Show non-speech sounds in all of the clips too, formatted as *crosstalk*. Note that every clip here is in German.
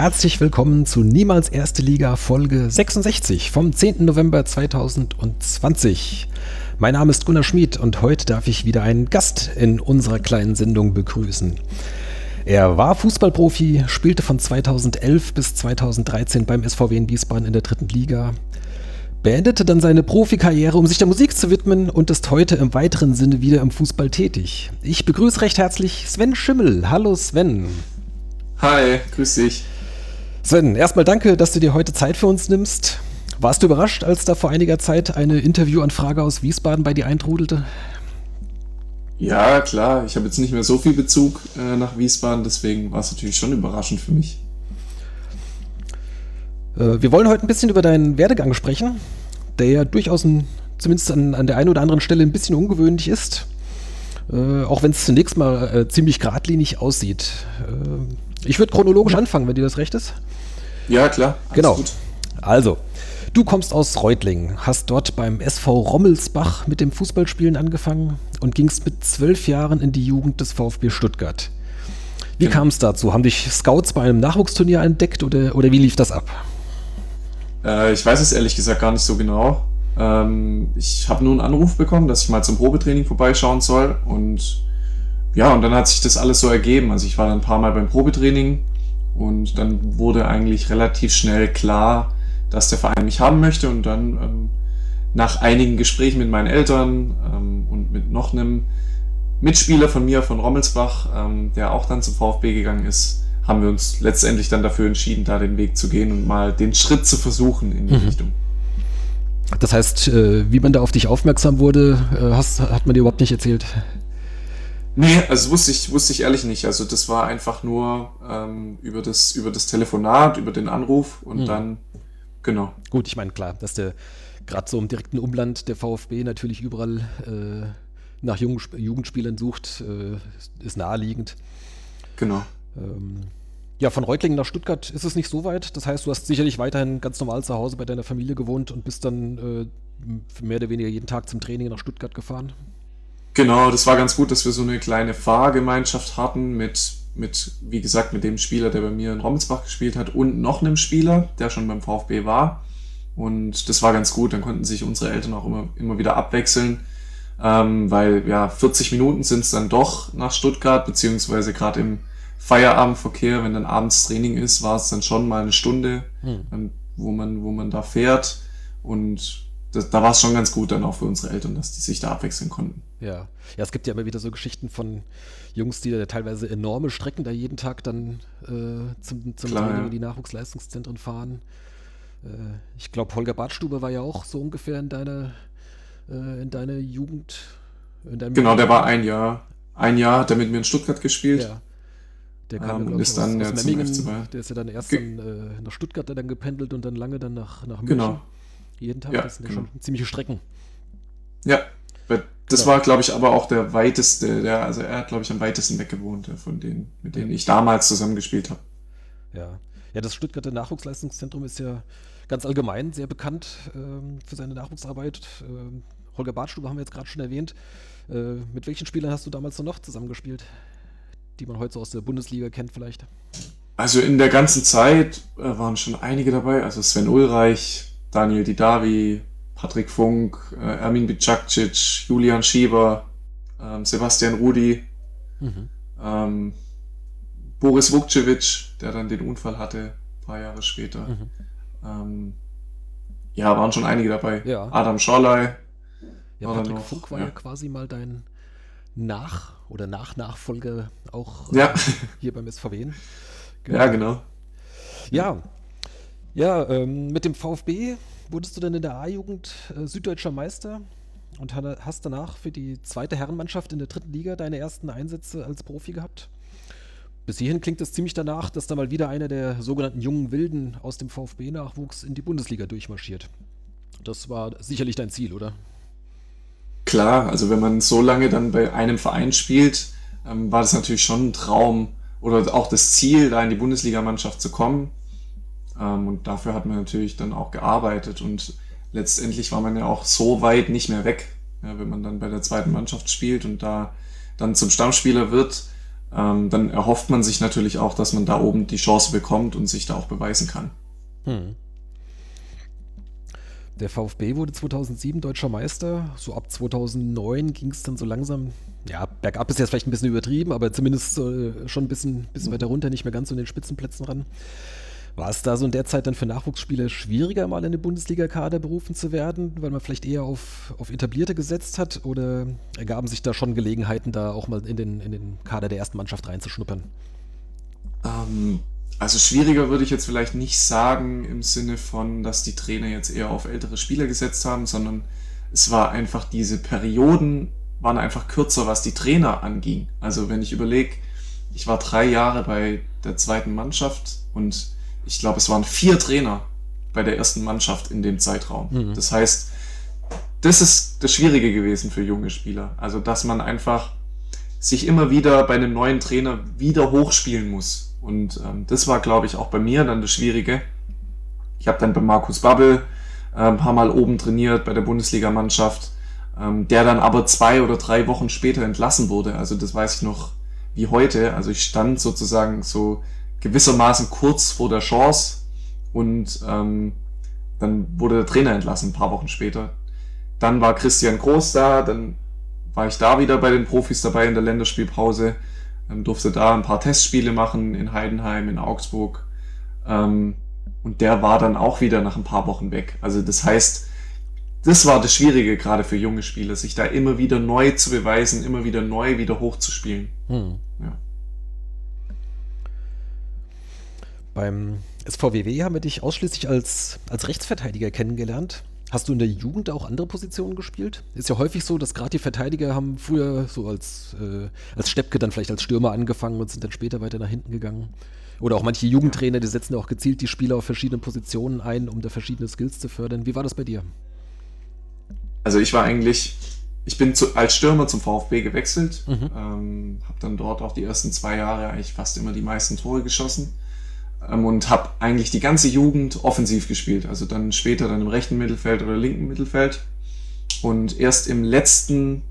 herzlich willkommen zu Niemals Erste Liga Folge 66 vom 10. November 2020. Mein Name ist Gunnar Schmid und heute darf ich wieder einen Gast in unserer kleinen Sendung begrüßen. Er war Fußballprofi, spielte von 2011 bis 2013 beim SVW in Wiesbaden in der dritten Liga, beendete dann seine Profikarriere, um sich der Musik zu widmen und ist heute im weiteren Sinne wieder im Fußball tätig. Ich begrüße recht herzlich Sven Schimmel. Hallo Sven. Hi, grüß dich. Sven, erstmal danke, dass du dir heute Zeit für uns nimmst. Warst du überrascht, als da vor einiger Zeit eine Interviewanfrage aus Wiesbaden bei dir eintrudelte? Ja, klar. Ich habe jetzt nicht mehr so viel Bezug äh, nach Wiesbaden, deswegen war es natürlich schon überraschend für mich. Äh, wir wollen heute ein bisschen über deinen Werdegang sprechen, der ja durchaus ein, zumindest an, an, der einen oder anderen Stelle ein bisschen ungewöhnlich ist. Äh, auch wenn es zunächst mal äh, ziemlich geradlinig aussieht. Ich würde chronologisch anfangen, wenn dir das recht ist. Ja, klar. Genau. Gut. Also, du kommst aus Reutlingen, hast dort beim SV Rommelsbach mit dem Fußballspielen angefangen und gingst mit zwölf Jahren in die Jugend des VfB Stuttgart. Wie genau. kam es dazu? Haben dich Scouts bei einem Nachwuchsturnier entdeckt oder, oder wie lief das ab? Äh, ich weiß es ehrlich gesagt gar nicht so genau. Ähm, ich habe nur einen Anruf bekommen, dass ich mal zum Probetraining vorbeischauen soll und ja, und dann hat sich das alles so ergeben. Also ich war dann ein paar Mal beim Probetraining und dann wurde eigentlich relativ schnell klar, dass der Verein mich haben möchte. Und dann ähm, nach einigen Gesprächen mit meinen Eltern ähm, und mit noch einem Mitspieler von mir, von Rommelsbach, ähm, der auch dann zum VfB gegangen ist, haben wir uns letztendlich dann dafür entschieden, da den Weg zu gehen und mal den Schritt zu versuchen in die mhm. Richtung. Das heißt, äh, wie man da auf dich aufmerksam wurde, äh, hast, hat man dir überhaupt nicht erzählt? Nee, also wusste ich, wusste ich ehrlich nicht. Also das war einfach nur ähm, über, das, über das Telefonat, über den Anruf und hm. dann, genau. Gut, ich meine, klar, dass der gerade so im direkten Umland der VfB natürlich überall äh, nach Jung, Jugendspielern sucht, äh, ist naheliegend. Genau. Ähm, ja, von Reutlingen nach Stuttgart ist es nicht so weit. Das heißt, du hast sicherlich weiterhin ganz normal zu Hause bei deiner Familie gewohnt und bist dann äh, mehr oder weniger jeden Tag zum Training nach Stuttgart gefahren. Genau, das war ganz gut, dass wir so eine kleine Fahrgemeinschaft hatten mit, mit, wie gesagt, mit dem Spieler, der bei mir in Rommelsbach gespielt hat und noch einem Spieler, der schon beim VfB war. Und das war ganz gut, dann konnten sich unsere Eltern auch immer, immer wieder abwechseln, ähm, weil ja, 40 Minuten sind es dann doch nach Stuttgart, beziehungsweise gerade im Feierabendverkehr, wenn dann abends Training ist, war es dann schon mal eine Stunde, hm. ähm, wo, man, wo man da fährt. Und das, da war es schon ganz gut dann auch für unsere Eltern, dass die sich da abwechseln konnten. Ja. ja, es gibt ja immer wieder so Geschichten von Jungs, die da teilweise enorme Strecken da jeden Tag dann äh, zum, zum Klar, Training ja. in die Nachwuchsleistungszentren fahren. Äh, ich glaube, Holger Badstube war ja auch so ungefähr in deiner, äh, in deiner Jugend. In genau, der war ein Jahr. Ein Jahr hat er mit mir in Stuttgart gespielt. Ja. Der kam ähm, ist dann aus, aus Memmingen, der ist ja dann erst dann, äh, nach Stuttgart dann gependelt und dann lange dann nach, nach München. Genau. Jeden Tag, ja, das sind ja genau. schon ziemliche Strecken. Ja, das genau. war, glaube ich, aber auch der weiteste, der, also er hat, glaube ich, am weitesten weg gewohnt von denen, mit denen ich damals zusammengespielt habe. Ja. Ja, das Stuttgarter Nachwuchsleistungszentrum ist ja ganz allgemein sehr bekannt ähm, für seine Nachwuchsarbeit. Ähm, Holger Bartstube haben wir jetzt gerade schon erwähnt. Äh, mit welchen Spielern hast du damals noch zusammengespielt, die man heute so aus der Bundesliga kennt vielleicht? Also in der ganzen Zeit äh, waren schon einige dabei. Also Sven Ulreich, Daniel Didavi, Patrick Funk, äh, Ermin Bicakcic, Julian Schieber, ähm, Sebastian Rudi, mhm. ähm, Boris Vukcevic, der dann den Unfall hatte, ein paar Jahre später. Mhm. Ähm, ja, waren schon einige dabei. Ja. Adam Schorley. Ja, Patrick noch, Funk war ja. ja. quasi mal dein Nach- oder Nach-Nachfolger auch ja. äh, hier beim SVW. Genau. *laughs* Ja, genau. Ja, ja, ähm, mit dem VfB wurdest du dann in der A-Jugend äh, süddeutscher Meister und hast danach für die zweite Herrenmannschaft in der dritten Liga deine ersten Einsätze als Profi gehabt. Bis hierhin klingt es ziemlich danach, dass da mal wieder einer der sogenannten jungen Wilden aus dem VfB-Nachwuchs in die Bundesliga durchmarschiert. Das war sicherlich dein Ziel, oder? Klar, also wenn man so lange dann bei einem Verein spielt, ähm, war das natürlich schon ein Traum oder auch das Ziel, da in die Bundesligamannschaft zu kommen. Ähm, und dafür hat man natürlich dann auch gearbeitet und letztendlich war man ja auch so weit nicht mehr weg, ja, wenn man dann bei der zweiten Mannschaft spielt und da dann zum Stammspieler wird. ähm, dann erhofft man sich natürlich auch, dass man da oben die Chance bekommt und sich da auch beweisen kann. Hm. Der VfB wurde 2007 deutscher Meister. So ab 2009 ging es dann so langsam, ja, bergab ist jetzt vielleicht ein bisschen übertrieben, aber zumindest äh, schon ein bisschen, bisschen weiter runter, nicht mehr ganz so in den Spitzenplätzen ran. War es da so in der Zeit dann für Nachwuchsspieler schwieriger, mal in den Bundesliga-Kader berufen zu werden, weil man vielleicht eher auf, auf Etablierte gesetzt hat? Oder ergaben sich da schon Gelegenheiten, da auch mal in den, in den Kader der ersten Mannschaft reinzuschnuppern? Ähm, also schwieriger würde ich jetzt vielleicht nicht sagen im Sinne von, dass die Trainer jetzt eher auf ältere Spieler gesetzt haben, sondern es war einfach diese Perioden waren einfach kürzer, was die Trainer anging. Also wenn ich überlege, ich war drei Jahre bei der zweiten Mannschaft und ich glaube, es waren vier Trainer bei der ersten Mannschaft in dem Zeitraum. Mhm. Das heißt, das ist das Schwierige gewesen für junge Spieler. Also, dass man einfach sich immer wieder bei einem neuen Trainer wieder hochspielen muss. Und ähm, das war, glaube ich, auch bei mir dann das Schwierige. Ich habe dann bei Markus Babbel äh, ein paar Mal oben trainiert bei der Bundesligamannschaft, ähm, der dann aber zwei oder drei Wochen später entlassen wurde. Also das weiß ich noch wie heute. Also ich stand sozusagen so gewissermaßen kurz vor der Chance und ähm, dann wurde der Trainer entlassen, ein paar Wochen später. Dann war Christian Groß da, dann war ich da wieder bei den Profis dabei in der Länderspielpause, ähm, durfte da ein paar Testspiele machen in Heidenheim, in Augsburg. Ähm, und der war dann auch wieder nach ein paar Wochen weg. Also das heißt, das war das Schwierige gerade für junge Spieler, sich da immer wieder neu zu beweisen, immer wieder neu wieder hochzuspielen. Hm. Beim SVWW haben wir dich ausschließlich als, als Rechtsverteidiger kennengelernt. Hast du in der Jugend auch andere Positionen gespielt? Ist ja häufig so, dass gerade die Verteidiger haben früher so als, äh, als Steppke dann vielleicht als Stürmer angefangen und sind dann später weiter nach hinten gegangen. Oder auch manche Jugendtrainer, die setzen ja auch gezielt die Spieler auf verschiedene Positionen ein, um da verschiedene Skills zu fördern. Wie war das bei dir? Also ich war eigentlich, ich bin zu, als Stürmer zum VfB gewechselt, mhm. ähm, habe dann dort auch die ersten zwei Jahre eigentlich fast immer die meisten Tore geschossen und habe eigentlich die ganze Jugend offensiv gespielt. Also dann später dann im rechten Mittelfeld oder linken Mittelfeld. Und erst im letzten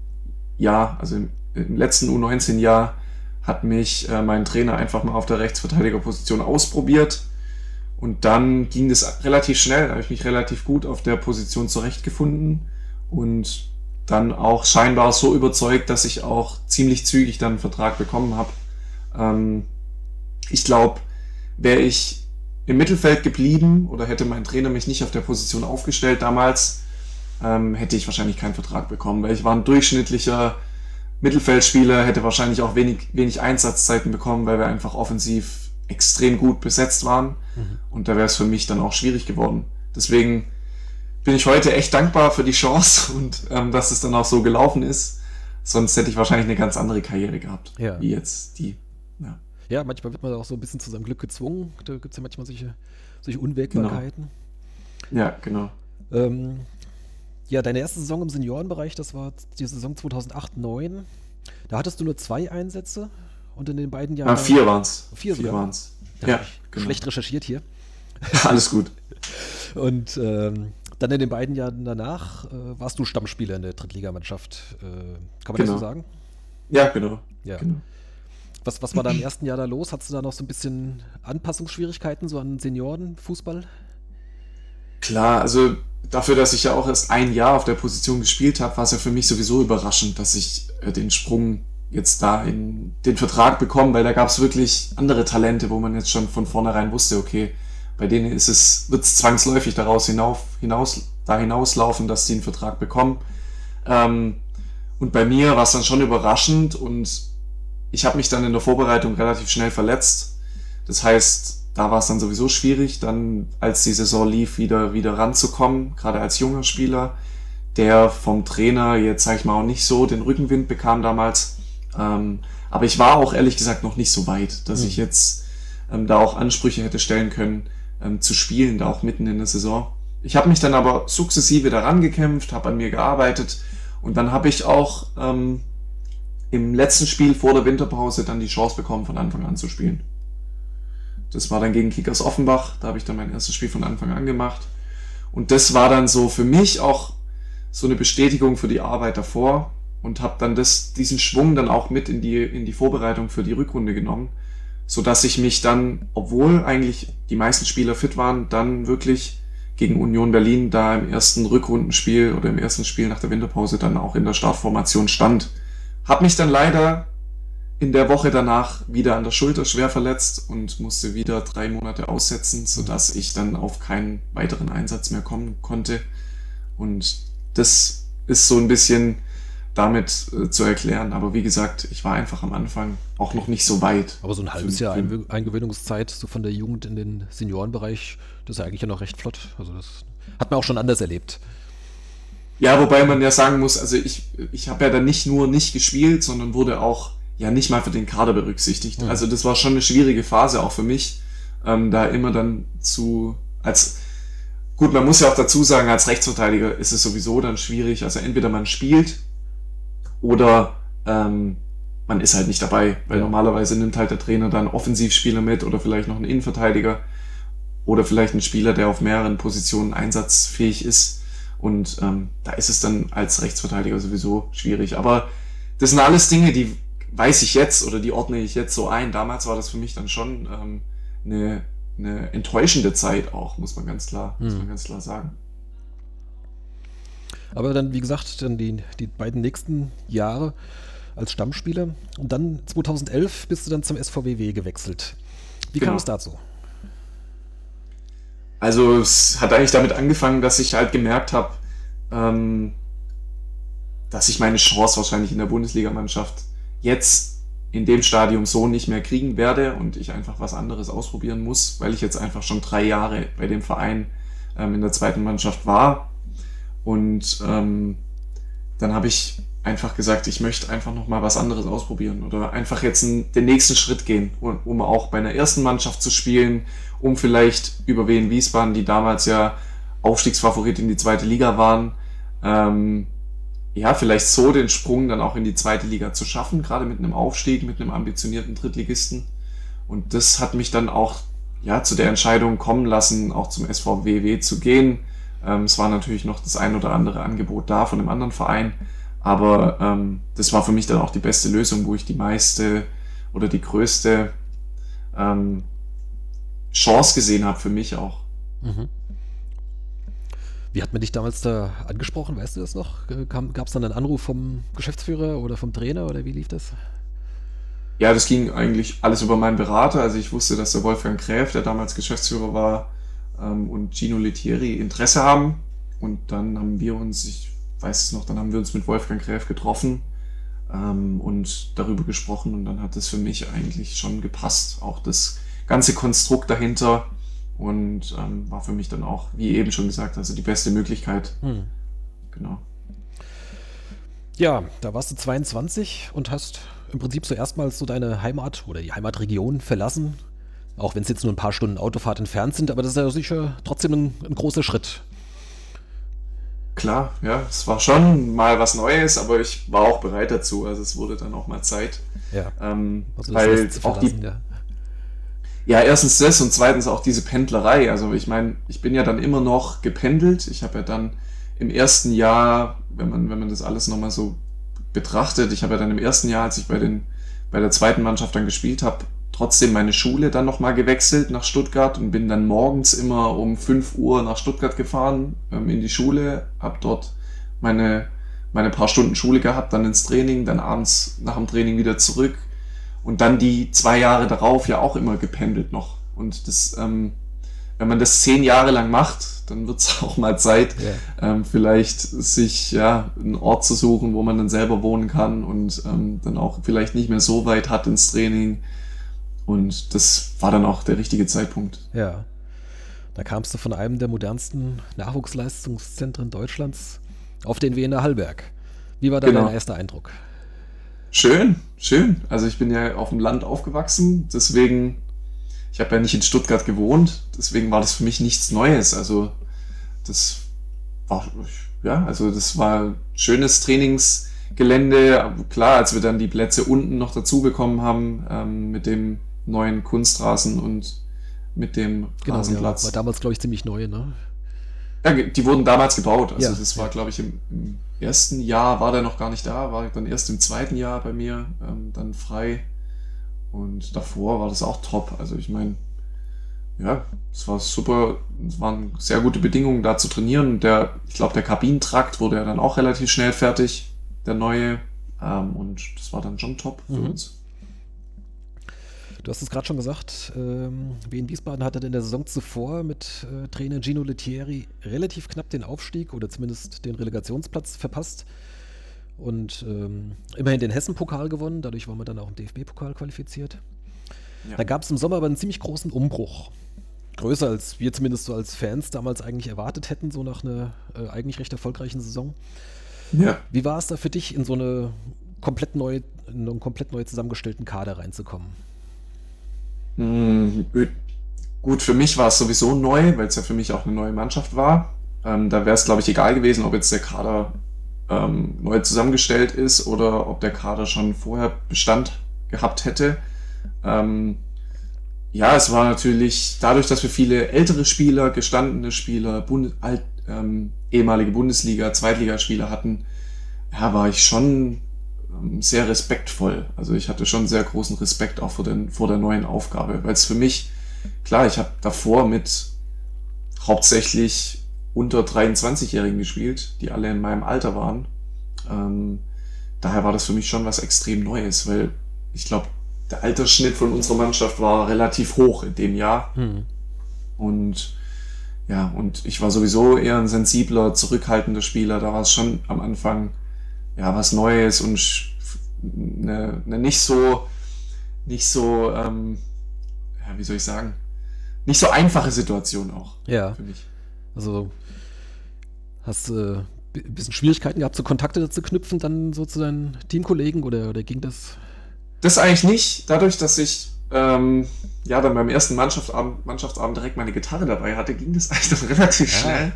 Jahr, also im, im letzten U19-Jahr, hat mich äh, mein Trainer einfach mal auf der Rechtsverteidigerposition ausprobiert. Und dann ging das relativ schnell, da habe ich mich relativ gut auf der Position zurechtgefunden und dann auch scheinbar so überzeugt, dass ich auch ziemlich zügig dann einen Vertrag bekommen habe. Ähm, ich glaube, wäre ich im Mittelfeld geblieben oder hätte mein Trainer mich nicht auf der Position aufgestellt damals, ähm, hätte ich wahrscheinlich keinen Vertrag bekommen, weil ich war ein durchschnittlicher Mittelfeldspieler, hätte wahrscheinlich auch wenig, wenig Einsatzzeiten bekommen, weil wir einfach offensiv extrem gut besetzt waren. Mhm. Und da wäre es für mich dann auch schwierig geworden. Deswegen bin ich heute echt dankbar für die Chance *laughs* und ähm, dass es dann auch so gelaufen ist. Sonst hätte ich wahrscheinlich eine ganz andere Karriere gehabt, ja. wie jetzt die. Ja. Ja, manchmal wird man auch so ein bisschen zu seinem Glück gezwungen. Da gibt es ja manchmal solche, solche Unwägbarkeiten. Genau. Ja, genau. Ähm, ja, deine erste Saison im Seniorenbereich, das war die Saison 2008-9. Da hattest du nur zwei Einsätze und in den beiden Jahren. Ah, vier waren es. Vier, vier waren es. Ja, genau. Schlecht recherchiert hier. *laughs* Alles gut. und ähm, dann in den beiden Jahren danach äh, warst du Stammspieler in der Drittligamannschaft. Äh, kann man genau. das so genau. sagen? Ja, genau. Ja. genau. Was, was war da im *clears throat* ersten Jahr da los? Hattest du da noch so ein bisschen Anpassungsschwierigkeiten so an Seniorenfußball? Klar, also dafür, dass ich ja auch erst ein Jahr auf der Position gespielt habe, war es ja für mich sowieso überraschend, dass ich äh, den Sprung jetzt da in den Vertrag bekomme, weil da gab es wirklich andere Talente, wo man jetzt schon von vornherein wusste, okay, bei denen ist es, wird es zwangsläufig daraus hinauf, hinaus, da hinauslaufen, dass die einen Vertrag bekommen. Ähm, und bei mir war es dann schon überraschend und ich habe mich dann in der Vorbereitung relativ schnell verletzt. Das heißt, da war es dann sowieso schwierig, dann als die Saison lief, wieder, wieder ranzukommen, gerade als junger Spieler, der vom Trainer jetzt, sag ich mal, auch nicht so den Rückenwind bekam damals. Ähm, aber ich war auch ehrlich gesagt noch nicht so weit, dass mhm. ich jetzt ähm, da auch Ansprüche hätte stellen können, ähm, zu spielen, da auch mitten in der Saison. Ich habe mich dann aber sukzessive daran gekämpft, habe an mir gearbeitet und dann habe ich auch ähm, im letzten Spiel vor der Winterpause dann die Chance bekommen, von Anfang an zu spielen. Das war dann gegen Kickers Offenbach, da habe ich dann mein erstes Spiel von Anfang an gemacht. Und das war dann so für mich auch so eine Bestätigung für die Arbeit davor, und habe dann das, diesen Schwung dann auch mit in die, in die Vorbereitung für die Rückrunde genommen, so dass ich mich dann, obwohl eigentlich die meisten Spieler fit waren, dann wirklich gegen Union Berlin da im ersten Rückrundenspiel oder im ersten Spiel nach der Winterpause dann auch in der Startformation stand. Hab mich dann leider in der Woche danach wieder an der Schulter schwer verletzt und musste wieder drei Monate aussetzen, sodass ich dann auf keinen weiteren Einsatz mehr kommen konnte. Und das ist so ein bisschen damit äh, zu erklären. Aber wie gesagt, ich war einfach am Anfang auch noch nicht so weit. Aber so ein halbes Jahr Eingewöhnungszeit so von der Jugend in den Seniorenbereich, das ist ja eigentlich ja noch recht flott. Also das hat man auch schon anders erlebt. Ja, wobei man ja sagen muss, also ich, ich habe ja dann nicht nur nicht gespielt, sondern wurde auch ja nicht mal für den Kader berücksichtigt. Mhm. Also das war schon eine schwierige Phase auch für mich, ähm, da immer dann zu als gut, man muss ja auch dazu sagen, als Rechtsverteidiger ist es sowieso dann schwierig. Also entweder man spielt oder ähm, man ist halt nicht dabei, weil ja. normalerweise nimmt halt der Trainer dann Offensivspieler mit oder vielleicht noch einen Innenverteidiger oder vielleicht einen Spieler, der auf mehreren Positionen einsatzfähig ist. Und ähm, da ist es dann als Rechtsverteidiger sowieso schwierig. Aber das sind alles Dinge, die weiß ich jetzt oder die ordne ich jetzt so ein. Damals war das für mich dann schon ähm, eine, eine enttäuschende Zeit auch, muss man ganz klar, hm. muss man ganz klar sagen. Aber dann, wie gesagt, dann die, die beiden nächsten Jahre als Stammspieler. Und dann 2011 bist du dann zum SVWW gewechselt. Wie genau. kam es dazu? Also es hat eigentlich damit angefangen, dass ich halt gemerkt habe, ähm, dass ich meine Chance wahrscheinlich in der Bundesligamannschaft jetzt in dem Stadium so nicht mehr kriegen werde und ich einfach was anderes ausprobieren muss, weil ich jetzt einfach schon drei Jahre bei dem Verein ähm, in der zweiten Mannschaft war. Und ähm, dann habe ich einfach gesagt, ich möchte einfach noch mal was anderes ausprobieren oder einfach jetzt den nächsten Schritt gehen, um, um auch bei einer ersten Mannschaft zu spielen, um vielleicht über Wien Wiesbaden, die damals ja Aufstiegsfavorit in die zweite Liga waren, ähm, ja, vielleicht so den Sprung dann auch in die zweite Liga zu schaffen, gerade mit einem Aufstieg, mit einem ambitionierten Drittligisten. Und das hat mich dann auch ja, zu der Entscheidung kommen lassen, auch zum SVWW zu gehen. Ähm, es war natürlich noch das ein oder andere Angebot da von einem anderen Verein, aber ähm, das war für mich dann auch die beste Lösung, wo ich die meiste oder die größte ähm, Chance gesehen habe für mich auch. Mhm. Wie hat man dich damals da angesprochen? Weißt du das noch? Gab es dann einen Anruf vom Geschäftsführer oder vom Trainer oder wie lief das? Ja, das ging eigentlich alles über meinen Berater. Also ich wusste, dass der Wolfgang Gräf, der damals Geschäftsführer war, ähm, und Gino Lettieri Interesse haben. Und dann haben wir uns, ich weiß es noch, dann haben wir uns mit Wolfgang Gräf getroffen ähm, und darüber gesprochen. Und dann hat es für mich eigentlich schon gepasst. Auch das ganze Konstrukt dahinter und ähm, war für mich dann auch, wie eben schon gesagt, also die beste Möglichkeit. Hm. Genau. Ja, da warst du 22 und hast im Prinzip zuerst mal so deine Heimat oder die Heimatregion verlassen. Auch wenn es jetzt nur ein paar Stunden Autofahrt entfernt sind, aber das ist ja sicher trotzdem ein, ein großer Schritt. Klar, ja, es war schon mal was Neues, aber ich war auch bereit dazu. Also es wurde dann auch mal Zeit. Ja. Ähm, also weil auch die, ja. Ja, erstens das und zweitens auch diese Pendlerei. Also ich meine, ich bin ja dann immer noch gependelt. Ich habe ja dann im ersten Jahr, wenn man, wenn man das alles nochmal so betrachtet, ich habe ja dann im ersten Jahr, als ich bei, den, bei der zweiten Mannschaft dann gespielt habe, trotzdem meine Schule dann nochmal gewechselt nach Stuttgart und bin dann morgens immer um 5 Uhr nach Stuttgart gefahren ähm, in die Schule, habe dort meine, meine paar Stunden Schule gehabt, dann ins Training, dann abends nach dem Training wieder zurück, und dann die zwei Jahre darauf ja auch immer gependelt noch. Und das, ähm, wenn man das zehn Jahre lang macht, dann wird es *laughs* auch mal Zeit, yeah. ähm, vielleicht sich ja einen Ort zu suchen, wo man dann selber wohnen kann und ähm, dann auch vielleicht nicht mehr so weit hat ins Training. Und das war dann auch der richtige Zeitpunkt. Ja. Da kamst du von einem der modernsten Nachwuchsleistungszentren Deutschlands auf den Wiener Hallberg. Wie war da genau. dein erster Eindruck? Schön, schön. Also ich bin ja auf dem Land aufgewachsen, deswegen, ich habe ja nicht in Stuttgart gewohnt, deswegen war das für mich nichts Neues. Also das war, ja, also das war schönes Trainingsgelände. Klar, als wir dann die Plätze unten noch dazu bekommen haben, ähm, mit dem neuen Kunstrasen und mit dem genau, Rasenplatz. Ja, war damals, glaube ich, ziemlich neu, ne? Ja, die wurden damals gebaut. Also ja, das war, glaube ich, im, im ersten Jahr war der noch gar nicht da, war dann erst im zweiten Jahr bei mir ähm, dann frei. Und davor war das auch top. Also ich meine, ja, es war super, es waren sehr gute Bedingungen da zu trainieren. Der, ich glaube, der Kabinentrakt wurde ja dann auch relativ schnell fertig, der neue. Ähm, und das war dann schon top für mhm. uns. Du hast es gerade schon gesagt, ähm, Wien Wiesbaden hatte in der Saison zuvor mit äh, Trainer Gino Lettieri relativ knapp den Aufstieg oder zumindest den Relegationsplatz verpasst und ähm, immerhin den Hessen-Pokal gewonnen. Dadurch waren wir dann auch im DFB-Pokal qualifiziert. Ja. Da gab es im Sommer aber einen ziemlich großen Umbruch. Größer als wir zumindest so als Fans damals eigentlich erwartet hätten, so nach einer äh, eigentlich recht erfolgreichen Saison. Ja. Wie war es da für dich, in so eine komplett neu, in einen komplett neu zusammengestellten Kader reinzukommen? Hm, gut, für mich war es sowieso neu, weil es ja für mich auch eine neue Mannschaft war. Ähm, da wäre es, glaube ich, egal gewesen, ob jetzt der Kader ähm, neu zusammengestellt ist oder ob der Kader schon vorher Bestand gehabt hätte. Ähm, ja, es war natürlich dadurch, dass wir viele ältere Spieler, gestandene Spieler, Bund alt, ähm, ehemalige Bundesliga, Zweitligaspieler hatten, ja, war ich schon sehr respektvoll. Also ich hatte schon sehr großen Respekt auch vor, den, vor der neuen Aufgabe, weil es für mich, klar, ich habe davor mit hauptsächlich unter 23-Jährigen gespielt, die alle in meinem Alter waren. Ähm, daher war das für mich schon was extrem Neues, weil ich glaube, der Altersschnitt von unserer Mannschaft war relativ hoch in dem Jahr. Hm. Und ja, und ich war sowieso eher ein sensibler, zurückhaltender Spieler. Da war es schon am Anfang ja, was Neues und eine, eine nicht so, nicht so, ähm, ja, wie soll ich sagen, nicht so einfache Situation auch. Ja. Für mich. Also hast du äh, ein bisschen Schwierigkeiten gehabt, so Kontakte zu knüpfen, dann so zu deinen Teamkollegen oder, oder ging das? Das eigentlich nicht. Dadurch, dass ich ähm, ja dann beim ersten Mannschaftsabend, Mannschaftsabend direkt meine Gitarre dabei hatte, ging das *laughs* eigentlich dann relativ ja. schnell.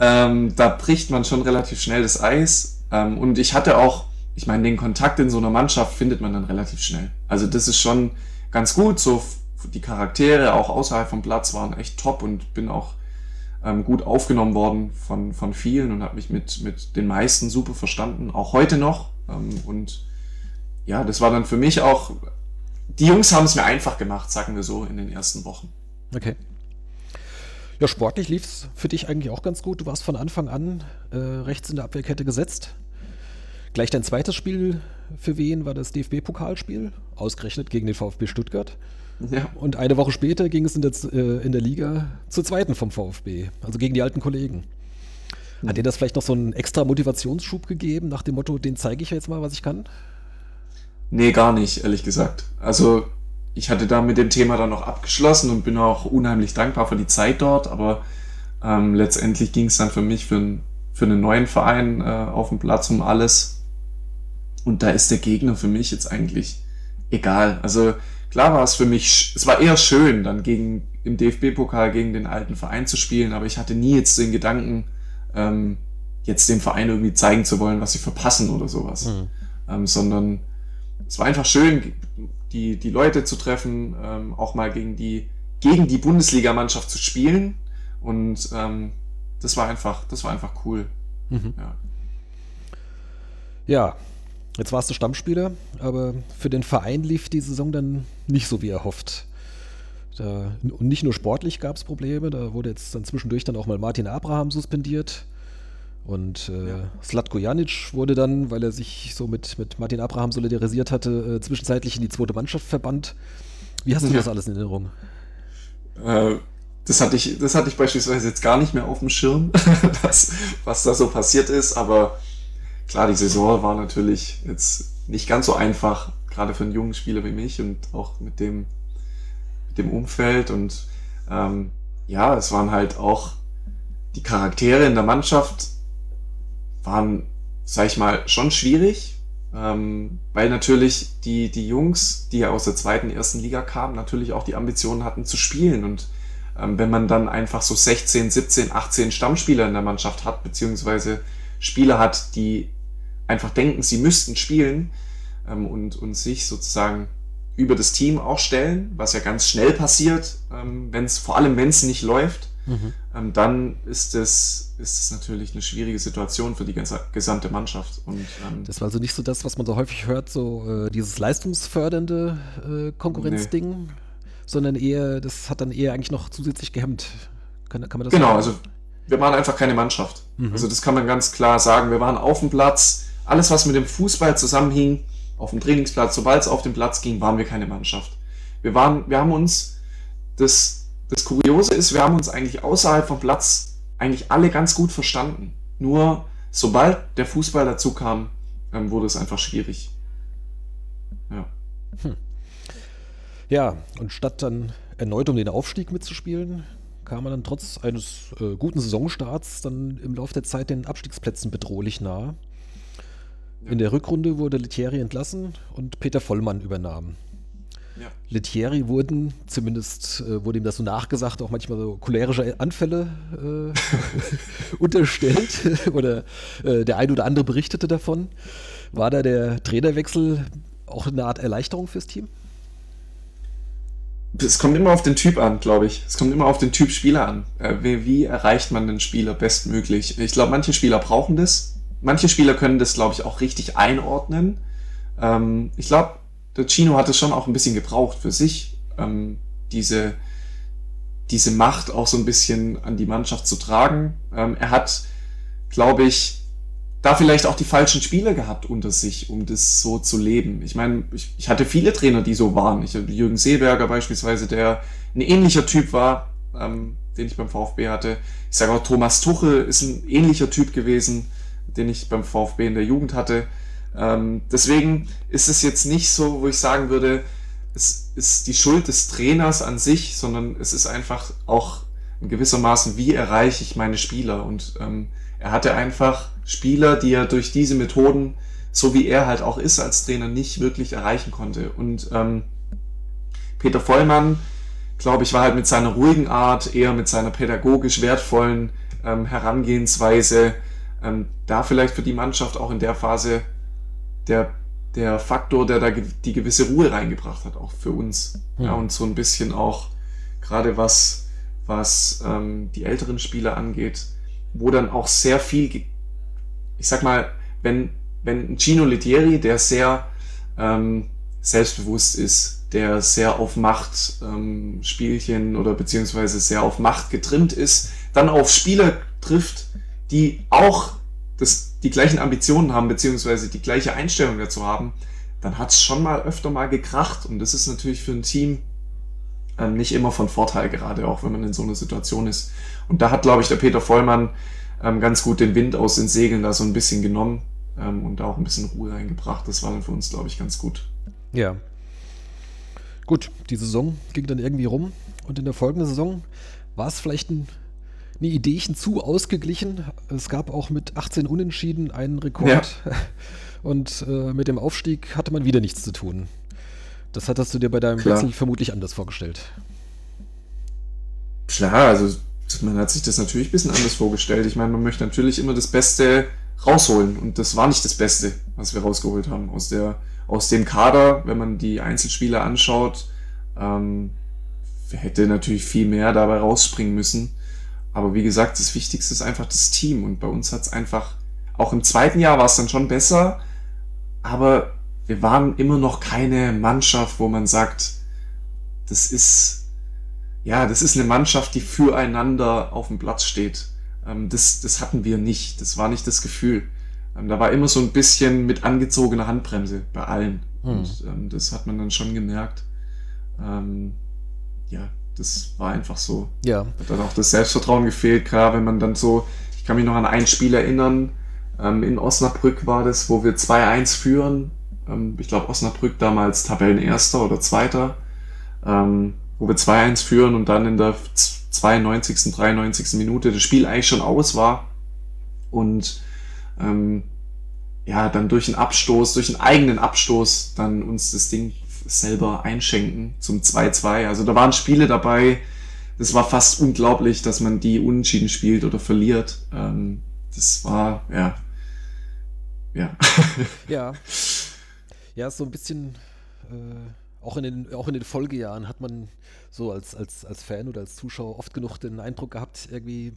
Ähm, da bricht man schon relativ schnell das Eis. Ähm, und ich hatte auch, ich meine, den Kontakt in so einer Mannschaft findet man dann relativ schnell. Also das ist schon ganz gut. So die Charaktere auch außerhalb vom Platz waren echt top und bin auch ähm, gut aufgenommen worden von, von vielen und habe mich mit, mit den meisten super verstanden, auch heute noch. Ähm, und ja, das war dann für mich auch, die Jungs haben es mir einfach gemacht, sagen wir so, in den ersten Wochen. Okay. Ja, sportlich lief es für dich eigentlich auch ganz gut. Du warst von Anfang an äh, rechts in der Abwehrkette gesetzt. Gleich dein zweites Spiel für wen war das DFB-Pokalspiel, ausgerechnet gegen den VfB Stuttgart. Ja. Und eine Woche später ging es in der, äh, in der Liga zur zweiten vom VfB, also gegen die alten Kollegen. Hat hm. dir das vielleicht noch so einen extra Motivationsschub gegeben, nach dem Motto, den zeige ich jetzt mal, was ich kann? Nee, gar nicht, ehrlich gesagt. Also ich hatte da mit dem Thema dann noch abgeschlossen und bin auch unheimlich dankbar für die Zeit dort, aber ähm, letztendlich ging es dann für mich für, für einen neuen Verein äh, auf dem Platz um alles. Und da ist der Gegner für mich jetzt eigentlich egal. Also klar war es für mich, es war eher schön, dann gegen im DFB-Pokal gegen den alten Verein zu spielen, aber ich hatte nie jetzt den Gedanken, ähm, jetzt dem Verein irgendwie zeigen zu wollen, was sie verpassen oder sowas. Mhm. Ähm, sondern es war einfach schön, die, die Leute zu treffen, ähm, auch mal gegen die, gegen die Bundesligamannschaft zu spielen. Und ähm, das war einfach, das war einfach cool. Mhm. Ja. ja, jetzt warst du Stammspieler, aber für den Verein lief die Saison dann nicht so wie erhofft. Da, und nicht nur sportlich gab es Probleme, da wurde jetzt dann zwischendurch dann auch mal Martin Abraham suspendiert. Und äh, ja. Slatko Janic wurde dann, weil er sich so mit, mit Martin Abraham solidarisiert hatte, äh, zwischenzeitlich in die zweite Mannschaft verbannt. Wie hast du ja. das alles in Erinnerung? Äh, das, hatte ich, das hatte ich beispielsweise jetzt gar nicht mehr auf dem Schirm, *laughs* das, was da so passiert ist. Aber klar, die Saison war natürlich jetzt nicht ganz so einfach, gerade für einen jungen Spieler wie mich und auch mit dem, mit dem Umfeld. Und ähm, ja, es waren halt auch die Charaktere in der Mannschaft waren, sag ich mal, schon schwierig, ähm, weil natürlich die, die Jungs, die ja aus der zweiten, ersten Liga kamen, natürlich auch die Ambitionen hatten zu spielen. Und ähm, wenn man dann einfach so 16, 17, 18 Stammspieler in der Mannschaft hat, beziehungsweise Spieler hat, die einfach denken, sie müssten spielen ähm, und, und sich sozusagen über das Team auch stellen, was ja ganz schnell passiert, ähm, wenn es vor allem wenn es nicht läuft, mhm. ähm, dann ist es, ist natürlich eine schwierige Situation für die ganze, gesamte Mannschaft. Und, ähm, das war also nicht so das, was man so häufig hört, so äh, dieses leistungsfördernde äh, Konkurrenzding, nee. sondern eher, das hat dann eher eigentlich noch zusätzlich gehemmt. Kann, kann man das Genau, sagen? also wir waren einfach keine Mannschaft. Mhm. Also das kann man ganz klar sagen. Wir waren auf dem Platz, alles was mit dem Fußball zusammenhing, auf dem Trainingsplatz, sobald es auf den Platz ging, waren wir keine Mannschaft. Wir waren, wir haben uns, das, das Kuriose ist, wir haben uns eigentlich außerhalb vom Platz eigentlich alle ganz gut verstanden. Nur sobald der Fußball dazu kam, ähm, wurde es einfach schwierig. Ja. Hm. Ja, und statt dann erneut um den Aufstieg mitzuspielen, kam man dann trotz eines äh, guten Saisonstarts dann im Laufe der Zeit den Abstiegsplätzen bedrohlich nahe. In der Rückrunde wurde Lettieri entlassen und Peter Vollmann übernahm. Ja. Lettieri wurden, zumindest äh, wurde ihm das so nachgesagt, auch manchmal so cholerische Anfälle äh, *laughs* unterstellt *laughs* oder äh, der ein oder andere berichtete davon. War da der Trainerwechsel auch eine Art Erleichterung fürs Team? Es kommt immer auf den Typ an, glaube ich. Es kommt immer auf den Typ Spieler an. Äh, wie, wie erreicht man den Spieler bestmöglich? Ich glaube, manche Spieler brauchen das manche Spieler können das, glaube ich, auch richtig einordnen. Ähm, ich glaube, der Chino hat es schon auch ein bisschen gebraucht für sich, ähm, diese, diese Macht auch so ein bisschen an die Mannschaft zu tragen. Ähm, er hat, glaube ich, da vielleicht auch die falschen Spieler gehabt unter sich, um das so zu leben. Ich meine, ich, ich hatte viele Trainer, die so waren. Ich hatte Jürgen Seeberger beispielsweise, der ein ähnlicher Typ war, ähm, den ich beim VfB hatte. Ich sage auch, Thomas Tuchel ist ein ähnlicher Typ gewesen den ich beim VfB in der Jugend hatte. Ähm, deswegen ist es jetzt nicht so, wo ich sagen würde, es ist die Schuld des Trainers an sich, sondern es ist einfach auch in gewissermaßen, wie erreiche ich meine Spieler. Und ähm, er hatte einfach Spieler, die er durch diese Methoden, so wie er halt auch ist als Trainer, nicht wirklich erreichen konnte. Und ähm, Peter Vollmann, glaube ich, war halt mit seiner ruhigen Art, eher mit seiner pädagogisch wertvollen ähm, Herangehensweise ähm, da vielleicht für die Mannschaft auch in der Phase der, der Faktor, der da die gewisse Ruhe reingebracht hat, auch für uns. Ja, ja und so ein bisschen auch, gerade was, was ähm, die älteren Spieler angeht, wo dann auch sehr viel, ich sag mal, wenn, wenn Gino Lettieri, der sehr ähm, selbstbewusst ist, der sehr auf Macht ähm, Spielchen oder beziehungsweise sehr auf Macht getrimmt ist, dann auf Spieler trifft, die auch das, die gleichen Ambitionen haben, beziehungsweise die gleiche Einstellung dazu haben, dann hat es schon mal öfter mal gekracht. Und das ist natürlich für ein Team ähm, nicht immer von Vorteil, gerade auch wenn man in so einer Situation ist. Und da hat, glaube ich, der Peter Vollmann ähm, ganz gut den Wind aus den Segeln da so ein bisschen genommen ähm, und da auch ein bisschen Ruhe reingebracht. Das war dann für uns, glaube ich, ganz gut. Ja. Gut, die Saison ging dann irgendwie rum und in der folgenden Saison war es vielleicht ein eine Ideechen zu ausgeglichen. Es gab auch mit 18 Unentschieden einen Rekord. Ja. *laughs* Und äh, mit dem Aufstieg hatte man wieder nichts zu tun. Das hattest du dir bei deinem Klar. Wechsel vermutlich anders vorgestellt. Klar, also man hat sich das natürlich ein bisschen anders vorgestellt. Ich meine, man möchte natürlich immer das Beste rausholen. Und das war nicht das Beste, was wir rausgeholt haben. Aus, der, aus dem Kader, wenn man die Einzelspieler anschaut, ähm, hätte natürlich viel mehr dabei rausspringen müssen. Aber wie gesagt, das Wichtigste ist einfach das Team. Und bei uns hat es einfach, auch im zweiten Jahr war es dann schon besser, aber wir waren immer noch keine Mannschaft, wo man sagt, das ist, ja, das ist eine Mannschaft, die füreinander auf dem Platz steht. Ähm, das, das hatten wir nicht. Das war nicht das Gefühl. Ähm, da war immer so ein bisschen mit angezogener Handbremse bei allen. Hm. Und ähm, das hat man dann schon gemerkt. Ja, das war einfach so. Ja. Hat dann auch das Selbstvertrauen gefehlt, klar, wenn man dann so, ich kann mich noch an ein Spiel erinnern, in Osnabrück war das, wo wir 2-1 führen. Ähm, ich glaube, Osnabrück damals Tabellenerster oder Zweiter, ähm, wo wir 2-1 führen und dann in der 92., 93. Minute das Spiel eigentlich schon aus war. Und ähm, ja, dann durch einen Abstoß, durch einen eigenen Abstoß, dann uns das Ding selber einschenken zum 2-2. Also da waren Spiele dabei, das war fast unglaublich, dass man die unentschieden spielt oder verliert. Ähm, das war, ja. Ja. ja. *laughs* Ja, so ein bisschen äh, auch in den, auch in den Folgejahren hat man so als, als, als Fan oder als Zuschauer oft genug den Eindruck gehabt, irgendwie,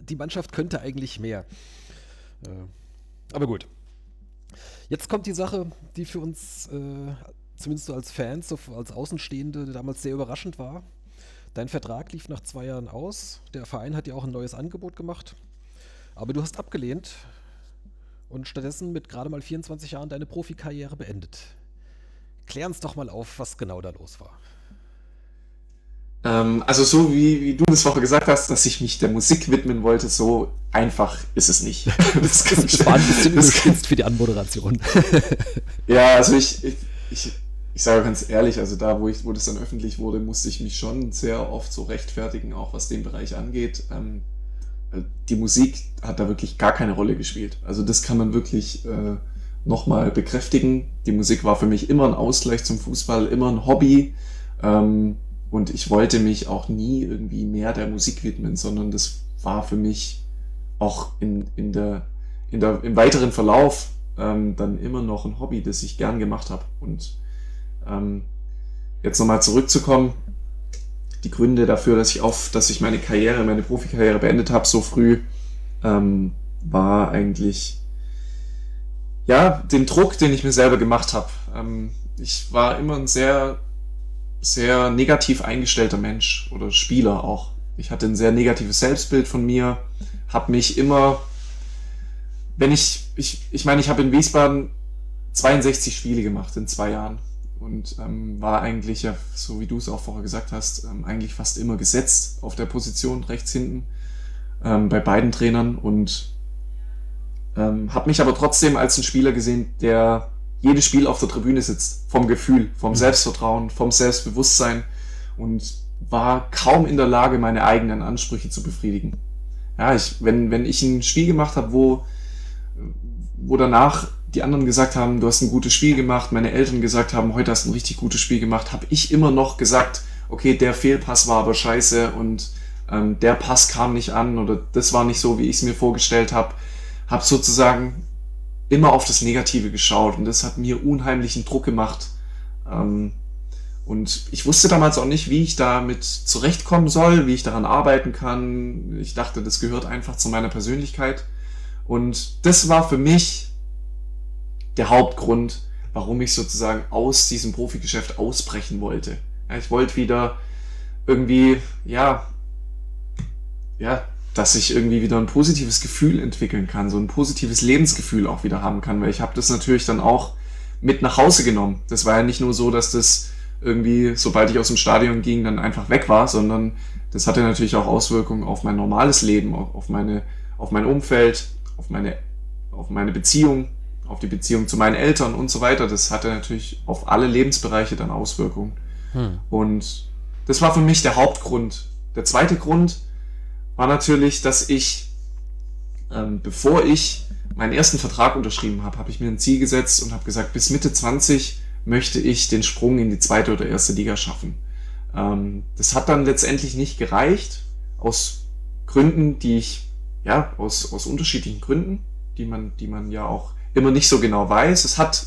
die Mannschaft könnte eigentlich mehr. Äh, aber gut. Jetzt kommt die Sache, die für uns, äh, zumindest so als Fans, so als Außenstehende, damals sehr überraschend war. Dein Vertrag lief nach zwei Jahren aus. Der Verein hat dir auch ein neues Angebot gemacht. Aber du hast abgelehnt und stattdessen mit gerade mal 24 Jahren deine Profikarriere beendet. Klär uns doch mal auf, was genau da los war. Ähm, also so wie, wie du das Woche gesagt hast, dass ich mich der Musik widmen wollte, so einfach ist es nicht. *laughs* das, das war ein bisschen überspitzt für die Anmoderation. *laughs* ja, also ich, ich, ich, ich sage ganz ehrlich, also da, wo, ich, wo das dann öffentlich wurde, musste ich mich schon sehr oft so rechtfertigen, auch was den Bereich angeht. Ähm, die Musik hat da wirklich gar keine Rolle gespielt. Also das kann man wirklich äh, nochmal bekräftigen. Die Musik war für mich immer ein Ausgleich zum Fußball, immer ein Hobby. Ähm, und ich wollte mich auch nie irgendwie mehr der Musik widmen, sondern das war für mich auch in, in der, in der, im weiteren Verlauf ähm, dann immer noch ein Hobby, das ich gern gemacht habe. Und ähm, jetzt nochmal zurückzukommen, die Gründe dafür, dass ich auf, dass ich meine Karriere, meine Profikarriere beendet habe so früh, ähm, war eigentlich ja den Druck, den ich mir selber gemacht habe. Ähm, ich war immer ein sehr sehr negativ eingestellter Mensch oder Spieler auch. Ich hatte ein sehr negatives Selbstbild von mir, habe mich immer, wenn ich, ich, ich meine, ich habe in Wiesbaden 62 Spiele gemacht in zwei Jahren und ähm, war eigentlich ja, so wie du es auch vorher gesagt hast, ähm, eigentlich fast immer gesetzt auf der Position rechts hinten ähm, bei beiden Trainern und ähm, habe mich aber trotzdem als ein Spieler gesehen, der jedes Spiel auf der Tribüne sitzt, vom Gefühl, vom mhm. Selbstvertrauen, vom Selbstbewusstsein und war kaum in der Lage, meine eigenen Ansprüche zu befriedigen. Ja, ich, wenn, wenn ich ein Spiel gemacht habe, wo, wo danach die anderen gesagt haben, du hast ein gutes Spiel gemacht, meine Eltern gesagt haben, heute hast du ein richtig gutes Spiel gemacht, habe ich immer noch gesagt, okay, der Fehlpass war aber scheiße und ähm, der Pass kam nicht an oder das war nicht so, wie ich es mir vorgestellt habe. Habe sozusagen immer auf das Negative geschaut und das hat mir unheimlichen Druck gemacht. Ähm, und ich wusste damals auch nicht, wie ich damit zurechtkommen soll, wie ich daran arbeiten kann. Ich dachte, das gehört einfach zu meiner Persönlichkeit. Und das war für mich der Hauptgrund, warum ich sozusagen aus diesem Profigeschäft ausbrechen wollte. Ja, ich wollte wieder irgendwie, ja, ja, dass ich irgendwie wieder ein positives Gefühl entwickeln kann, so ein positives Lebensgefühl auch wieder haben kann, weil ich habe das natürlich dann auch mit nach Hause genommen. Das war ja nicht nur so, dass das irgendwie, sobald ich aus dem Stadion ging, dann einfach weg war, sondern das hatte natürlich auch Auswirkungen auf mein normales Leben, auf meine, auf mein Umfeld, auf meine, auf meine Beziehung, auf die Beziehung zu meinen Eltern und so weiter. Das hatte natürlich auf alle Lebensbereiche dann Auswirkungen. Hm. Und das war für mich der Hauptgrund. Der zweite Grund war natürlich, dass ich, ähm, bevor ich meinen ersten Vertrag unterschrieben habe, habe ich mir ein Ziel gesetzt und habe gesagt, bis Mitte 20 möchte ich den Sprung in die zweite oder erste Liga schaffen. Ähm, das hat dann letztendlich nicht gereicht, aus Gründen, die ich, ja, aus, aus unterschiedlichen Gründen, die man, die man ja auch immer nicht so genau weiß. Es hat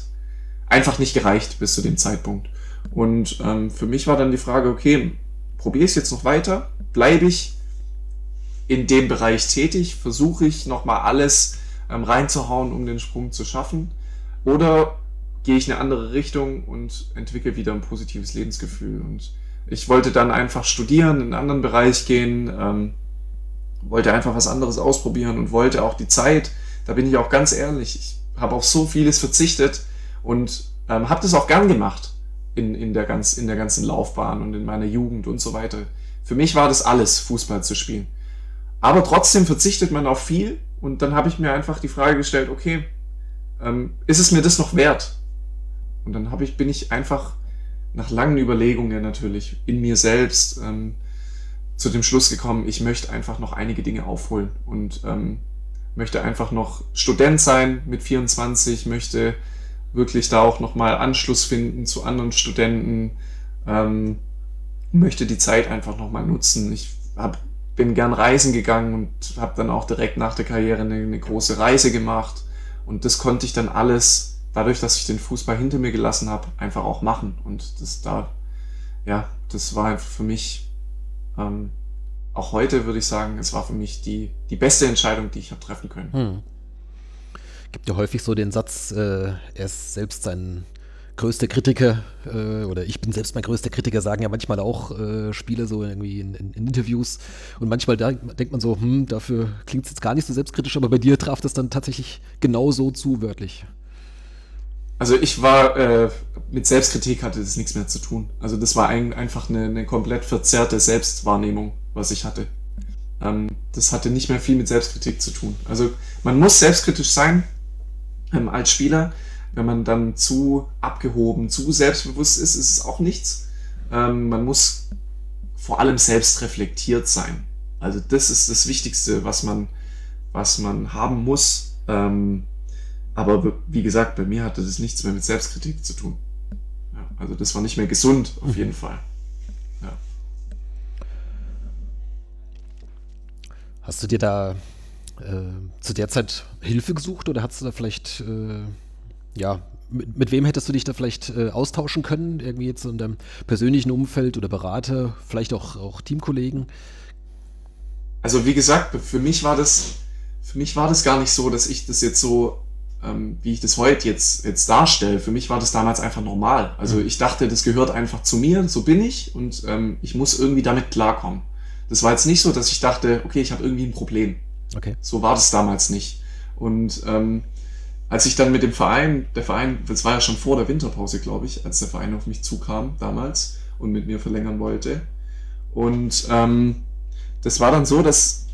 einfach nicht gereicht bis zu dem Zeitpunkt. Und ähm, für mich war dann die Frage, okay, probiere ich es jetzt noch weiter? Bleibe ich in dem Bereich tätig? Versuche ich nochmal alles ähm, reinzuhauen, um den Sprung zu schaffen? Oder gehe ich in eine andere Richtung und entwickle wieder ein positives Lebensgefühl? Und ich wollte dann einfach studieren, in einen anderen Bereich gehen, ähm, wollte einfach was anderes ausprobieren und wollte auch die Zeit, da bin ich auch ganz ehrlich, ich habe auf so vieles verzichtet und ähm, habe das auch gern gemacht in, in, der ganz, in der ganzen Laufbahn und in meiner Jugend und so weiter. Für mich war das alles, Fußball zu spielen. Aber trotzdem verzichtet man auf viel und dann habe ich mir einfach die Frage gestellt, okay, ähm, ist es mir das noch wert? Und dann ich, bin ich einfach nach langen Überlegungen natürlich in mir selbst ähm, zu dem Schluss gekommen, ich möchte einfach noch einige Dinge aufholen und ähm, möchte einfach noch Student sein mit 24, möchte wirklich da auch nochmal Anschluss finden zu anderen Studenten, ähm, möchte die Zeit einfach nochmal nutzen. Ich habe bin gern reisen gegangen und habe dann auch direkt nach der Karriere eine, eine, große Reise gemacht. Und das konnte ich dann alles dadurch, dass ich den Fußball hinter mir gelassen habe, einfach auch machen. Und das da, ja, das war für mich, ähm, auch heute würde ich sagen, es war für mich die, die beste Entscheidung, die ich habe treffen können. Hm. Gibt ja häufig so den Satz, äh, er ist selbst sein größter Kritiker äh, oder ich bin selbst mein größter Kritiker, sagen ja manchmal auch äh, Spiele so irgendwie in, in, in, Interviews und manchmal da, denkt man so, hm, dafür klingt es jetzt gar nicht so selbstkritisch, aber bei dir traf das dann tatsächlich genau so zu, wörtlich. Also ich war, äh, mit Selbstkritik hatte das nichts mehr zu tun. Also das war ein, einfach eine, eine komplett verzerrte Selbstwahrnehmung, was ich hatte. Ähm, das hatte nicht mehr viel mit Selbstkritik zu tun. Also man muss selbstkritisch sein ähm, als Spieler. Wenn man dann zu abgehoben, zu selbstbewusst ist, ist es auch nichts. Ähm, man muss vor allem selbst reflektiert sein. Also das ist das Wichtigste, was man, was man haben muss. Ähm, aber wie gesagt, bei mir hatte das nichts mehr mit Selbstkritik zu tun. Ja, also das war nicht mehr gesund, auf mhm. jeden Fall. Hast du dir da äh, zu der Zeit Hilfe gesucht oder hast du da vielleicht, äh, ja, mit, mit, wem hättest du dich da vielleicht äh, austauschen können? Irgendwie jetzt in deinem persönlichen Umfeld oder Berater, vielleicht auch, auch Teamkollegen? Also wie gesagt, für mich war das, für mich war das gar nicht so, dass ich das jetzt so ähm, wie ich das heute jetzt, jetzt darstelle. Für mich war das damals einfach normal. Also mhm. ich dachte, das gehört einfach zu mir, so bin ich und ähm, ich muss irgendwie damit klarkommen. Das war jetzt nicht so, dass ich dachte, okay, ich habe irgendwie ein Problem. Okay. So war das damals nicht. Und ähm, als ich dann mit dem Verein, der Verein, das war ja schon vor der Winterpause, glaube ich, als der Verein auf mich zukam damals und mit mir verlängern wollte. Und ähm, das war dann so, dass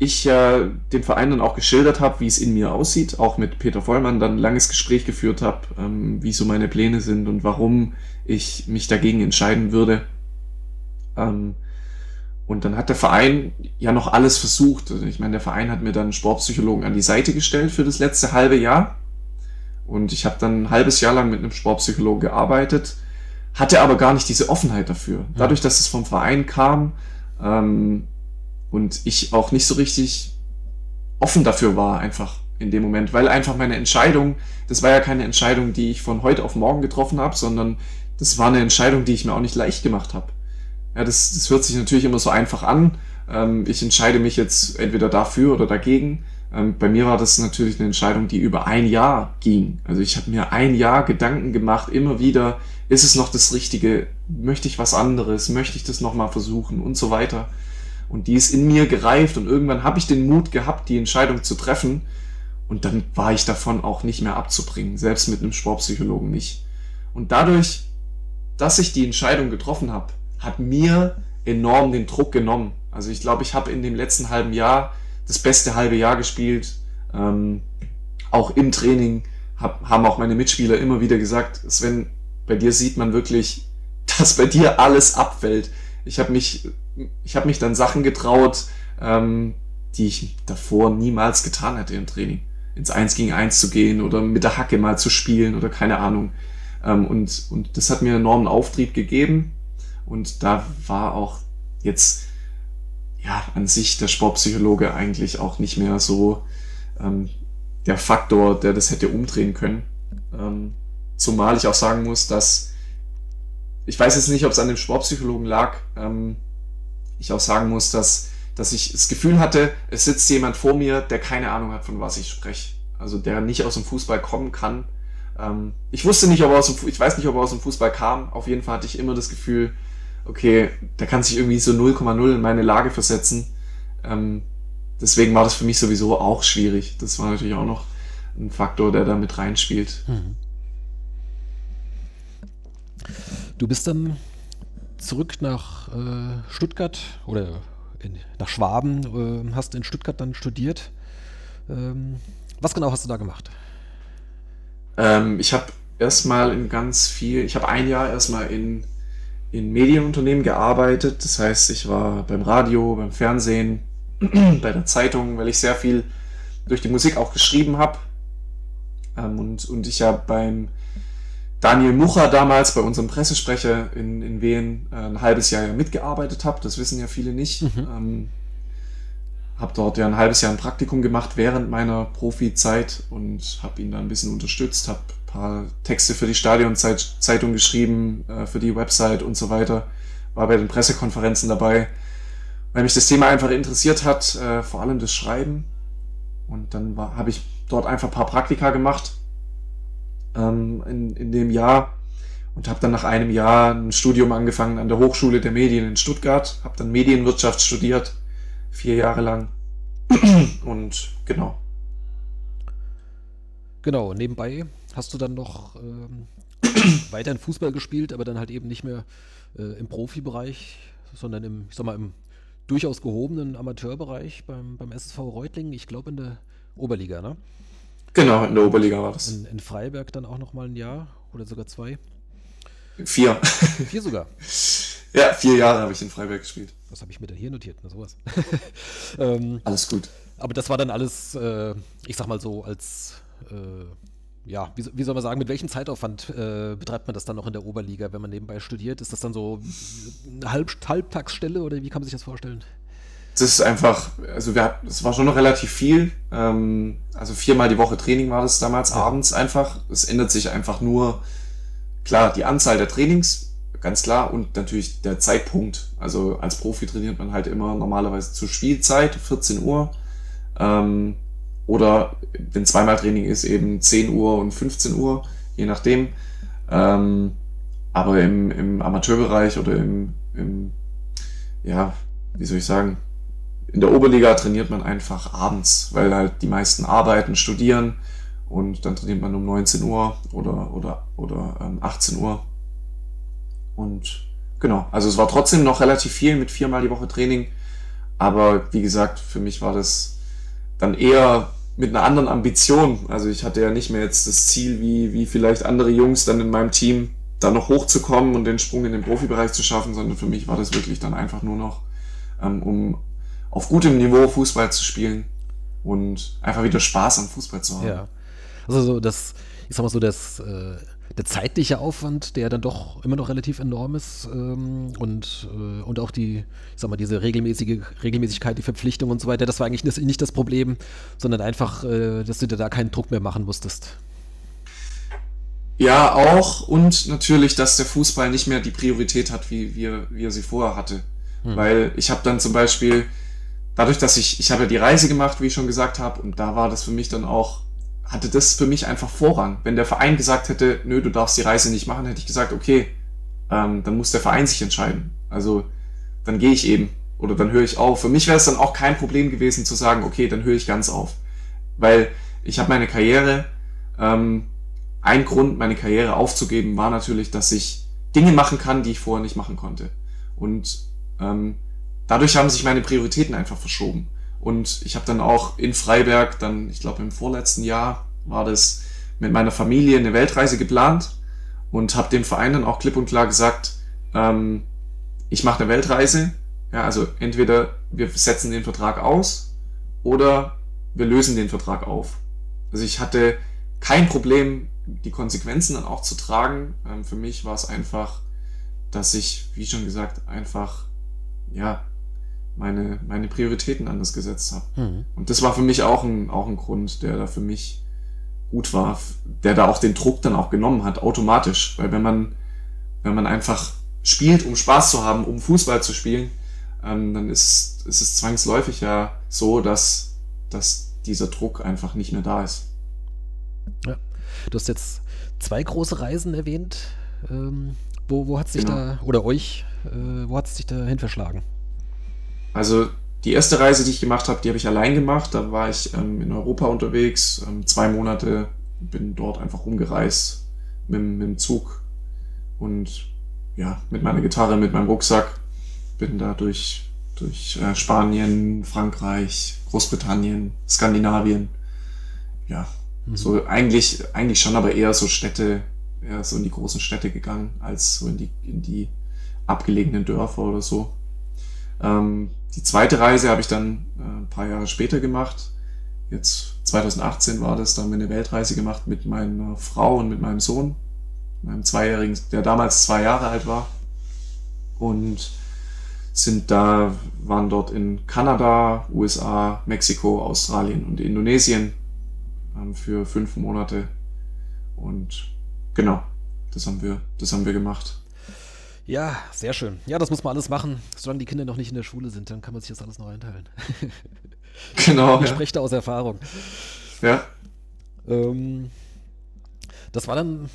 ich äh, dem Verein dann auch geschildert habe, wie es in mir aussieht, auch mit Peter Vollmann dann ein langes Gespräch geführt habe, ähm, wie so meine Pläne sind und warum ich mich dagegen entscheiden würde. Ähm, und dann hat der Verein ja noch alles versucht. Also ich meine, der Verein hat mir dann Sportpsychologen an die Seite gestellt für das letzte halbe Jahr. Und ich habe dann ein halbes Jahr lang mit einem Sportpsychologen gearbeitet, hatte aber gar nicht diese Offenheit dafür. Dadurch, dass es vom Verein kam, ähm, und ich auch nicht so richtig offen dafür war, einfach in dem Moment, weil einfach meine Entscheidung, das war ja keine Entscheidung, die ich von heute auf morgen getroffen habe, sondern das war eine Entscheidung, die ich mir auch nicht leicht gemacht habe. Ja, das, das hört sich natürlich immer so einfach an. Ähm, ich entscheide mich jetzt entweder dafür oder dagegen. Ähm, bei mir war das natürlich eine Entscheidung, die über ein Jahr ging. Also ich habe mir ein Jahr Gedanken gemacht, immer wieder, ist es noch das Richtige? Möchte ich was anderes? Möchte ich das nochmal versuchen? Und so weiter. Und die ist in mir gereift und irgendwann habe ich den Mut gehabt, die Entscheidung zu treffen. Und dann war ich davon auch nicht mehr abzubringen, selbst mit einem Sportpsychologen nicht. Und dadurch, dass ich die Entscheidung getroffen habe, hat mir enorm den Druck genommen. Also ich glaube, ich habe in dem letzten halben Jahr das beste halbe Jahr gespielt. Ähm, auch im Training hab, haben auch meine Mitspieler immer wieder gesagt, Sven, bei dir sieht man wirklich, *laughs* dass bei dir alles abfällt. Ich habe mich ich mich dann Sachen getraut, ähm, die ich davor niemals getan hätte im Training. Ins Eins gegen Eins zu gehen oder mit der Hacke mal zu spielen oder keine Ahnung. Ähm, und, und das hat mir enormen Auftrieb gegeben. Und da war auch jetzt ja an sich der Sportpsychologe eigentlich auch nicht mehr so ähm, der Faktor, der das hätte umdrehen können. Ähm, zumal ich auch sagen muss, dass ich weiß jetzt nicht, ob es an dem Sportpsychologen lag, ähm, ich auch sagen muss, dass, dass ich das Gefühl hatte, es sitzt jemand vor mir, der keine Ahnung hat, von was ich spreche. Also der nicht aus dem Fußball kommen kann. Ähm, ich wusste nicht, ob er aus dem, ich weiß nicht, ob er aus dem Fußball kam. Auf jeden Fall hatte ich immer das Gefühl, okay, der kann sich irgendwie so 0,0 in meine Lage versetzen. Ähm, deswegen war das für mich sowieso auch schwierig. Das war natürlich auch noch ein Faktor, der da mit reinspielt. Mhm. Du bist dann zurück nach äh, Stuttgart oder in, nach Schwaben, äh, hast in Stuttgart dann studiert. Ähm, was genau hast du da gemacht? Ähm, ich habe erstmal in ganz viel, ich habe ein Jahr erstmal in, in Medienunternehmen gearbeitet. Das heißt, ich war beim Radio, beim Fernsehen, *clears throat* bei der Zeitung, weil ich sehr viel durch die Musik auch geschrieben habe. Ähm, und, und ich habe beim Daniel Mucher damals bei unserem Pressesprecher in, in Wien äh, ein halbes Jahr mitgearbeitet habe. Das wissen ja viele nicht. Mhm. Ähm, habe dort ja ein halbes Jahr ein Praktikum gemacht während meiner Profizeit und habe ihn da ein bisschen unterstützt, habe paar Texte für die Stadionzeitung geschrieben, äh, für die Website und so weiter, war bei den Pressekonferenzen dabei, weil mich das Thema einfach interessiert hat, äh, vor allem das Schreiben. Und dann habe ich dort einfach ein paar Praktika gemacht ähm, in, in dem Jahr und habe dann nach einem Jahr ein Studium angefangen an der Hochschule der Medien in Stuttgart, habe dann Medienwirtschaft studiert vier Jahre lang. Und genau. Genau, nebenbei hast du dann noch ähm, *coughs* weiterhin Fußball gespielt, aber dann halt eben nicht mehr äh, im Profibereich, sondern im, ich sag mal, im durchaus gehobenen Amateurbereich beim, beim SSV Reutlingen, ich glaube in der Oberliga, ne? Genau, in der Oberliga war das. In, in Freiberg dann auch nochmal ein Jahr oder sogar zwei. Vier. Vier sogar. *laughs* Ja, vier Jahre habe ich in Freiberg gespielt. Was habe ich mir denn hier notiert? Na, sowas. *laughs* ähm, alles gut. Aber das war dann alles, äh, ich sag mal so, als, äh, ja, wie, wie, soll man sagen, mit welchem Zeitaufwand äh, betreibt man das dann noch in der Oberliga, wenn man nebenbei studiert? Ist das dann so eine Halb Halbtagsstelle oder wie kann man sich das vorstellen? Das ist einfach, also wir, es war schon noch relativ viel. Ähm, also viermal die Woche Training war das damals ja. abends einfach. Es ändert sich einfach nur, klar, die Anzahl der Trainings, ganz klar, und natürlich der Zeitpunkt. Also als Profi trainiert man halt immer normalerweise zur Spielzeit, 14 Uhr. Ähm, oder wenn zweimal Training ist, eben 10 Uhr und 15 Uhr, je nachdem. Ähm, aber im, im Amateurbereich oder im, im, ja, wie soll ich sagen, in der Oberliga trainiert man einfach abends, weil halt die meisten arbeiten, studieren und dann trainiert man um 19 Uhr oder, oder, oder ähm, 18 Uhr. Und genau, also es war trotzdem noch relativ viel mit viermal die Woche Training. Aber wie gesagt, für mich war das dann eher mit einer anderen Ambition. Also ich hatte ja nicht mehr jetzt das Ziel, wie, wie vielleicht andere Jungs dann in meinem Team, da noch hochzukommen und den Sprung in den Profibereich zu schaffen, sondern für mich war das wirklich dann einfach nur noch, ähm, um auf gutem Niveau Fußball zu spielen und einfach wieder Spaß am Fußball zu haben. Ja. Also so das, ich sag mal so, das, äh, der zeitliche Aufwand, der dann doch immer noch relativ enorm ist ähm, und, äh, und auch die, ich sag mal, diese regelmäßige Regelmäßigkeit, die Verpflichtung und so weiter, das war eigentlich nicht, nicht das Problem, sondern einfach, äh, dass du dir da keinen Druck mehr machen musstest. Ja, auch und natürlich, dass der Fußball nicht mehr die Priorität hat, wie, wie, wie er sie vorher hatte. Hm. Weil ich habe dann zum Beispiel, dadurch, dass ich, ich habe ja die Reise gemacht, wie ich schon gesagt habe, und da war das für mich dann auch hatte das für mich einfach Vorrang. Wenn der Verein gesagt hätte, nö, du darfst die Reise nicht machen, hätte ich gesagt, okay, ähm, dann muss der Verein sich entscheiden. Also dann gehe ich eben oder dann höre ich auf. Für mich wäre es dann auch kein Problem gewesen zu sagen, okay, dann höre ich ganz auf. Weil ich habe meine Karriere, ähm, ein Grund, meine Karriere aufzugeben, war natürlich, dass ich Dinge machen kann, die ich vorher nicht machen konnte. Und ähm, dadurch haben sich meine Prioritäten einfach verschoben. Und ich habe dann auch in Freiberg, dann, ich glaube im vorletzten Jahr, war das mit meiner Familie eine Weltreise geplant und habe dem Verein dann auch klipp und klar gesagt, ähm, ich mache eine Weltreise. Ja, also entweder wir setzen den Vertrag aus oder wir lösen den Vertrag auf. Also ich hatte kein Problem, die Konsequenzen dann auch zu tragen. Ähm, für mich war es einfach, dass ich, wie schon gesagt, einfach ja meine, meine Prioritäten anders gesetzt habe. Mhm. Und das war für mich auch ein, auch ein Grund, der da für mich gut war, der da auch den Druck dann auch genommen hat, automatisch. Weil wenn man, wenn man einfach spielt, um Spaß zu haben, um Fußball zu spielen, ähm, dann ist, ist es zwangsläufig ja so, dass, dass dieser Druck einfach nicht mehr da ist. Ja. Du hast jetzt zwei große Reisen erwähnt. Ähm, wo, wo hat sich genau. da, oder euch, äh, wo hat es sich da hin verschlagen? Also die erste Reise, die ich gemacht habe, die habe ich allein gemacht. Da war ich ähm, in Europa unterwegs, ähm, zwei Monate, bin dort einfach rumgereist mit, mit dem Zug und ja, mit meiner Gitarre, mit meinem Rucksack. Bin da durch, durch äh, Spanien, Frankreich, Großbritannien, Skandinavien. Ja, mhm. so eigentlich, eigentlich schon, aber eher so Städte, eher so in die großen Städte gegangen, als so in die, in die abgelegenen Dörfer oder so. Ähm, die zweite Reise habe ich dann äh, ein paar Jahre später gemacht. Jetzt 2018 war das, da haben wir eine Weltreise gemacht mit meiner Frau und mit meinem Sohn, meinem Zweijährigen, der damals zwei Jahre alt war. Und sind da, waren dort in Kanada, USA, Mexiko, Australien und Indonesien ähm, für fünf Monate. Und genau, das haben wir, das haben wir gemacht. Ja, sehr schön. Ja, das muss man alles machen. Solange die Kinder noch nicht in der Schule sind, dann kann man sich das alles noch einteilen. *laughs* Genau. Ich spreche da aus Erfahrung. Ja. Ähm, das war dann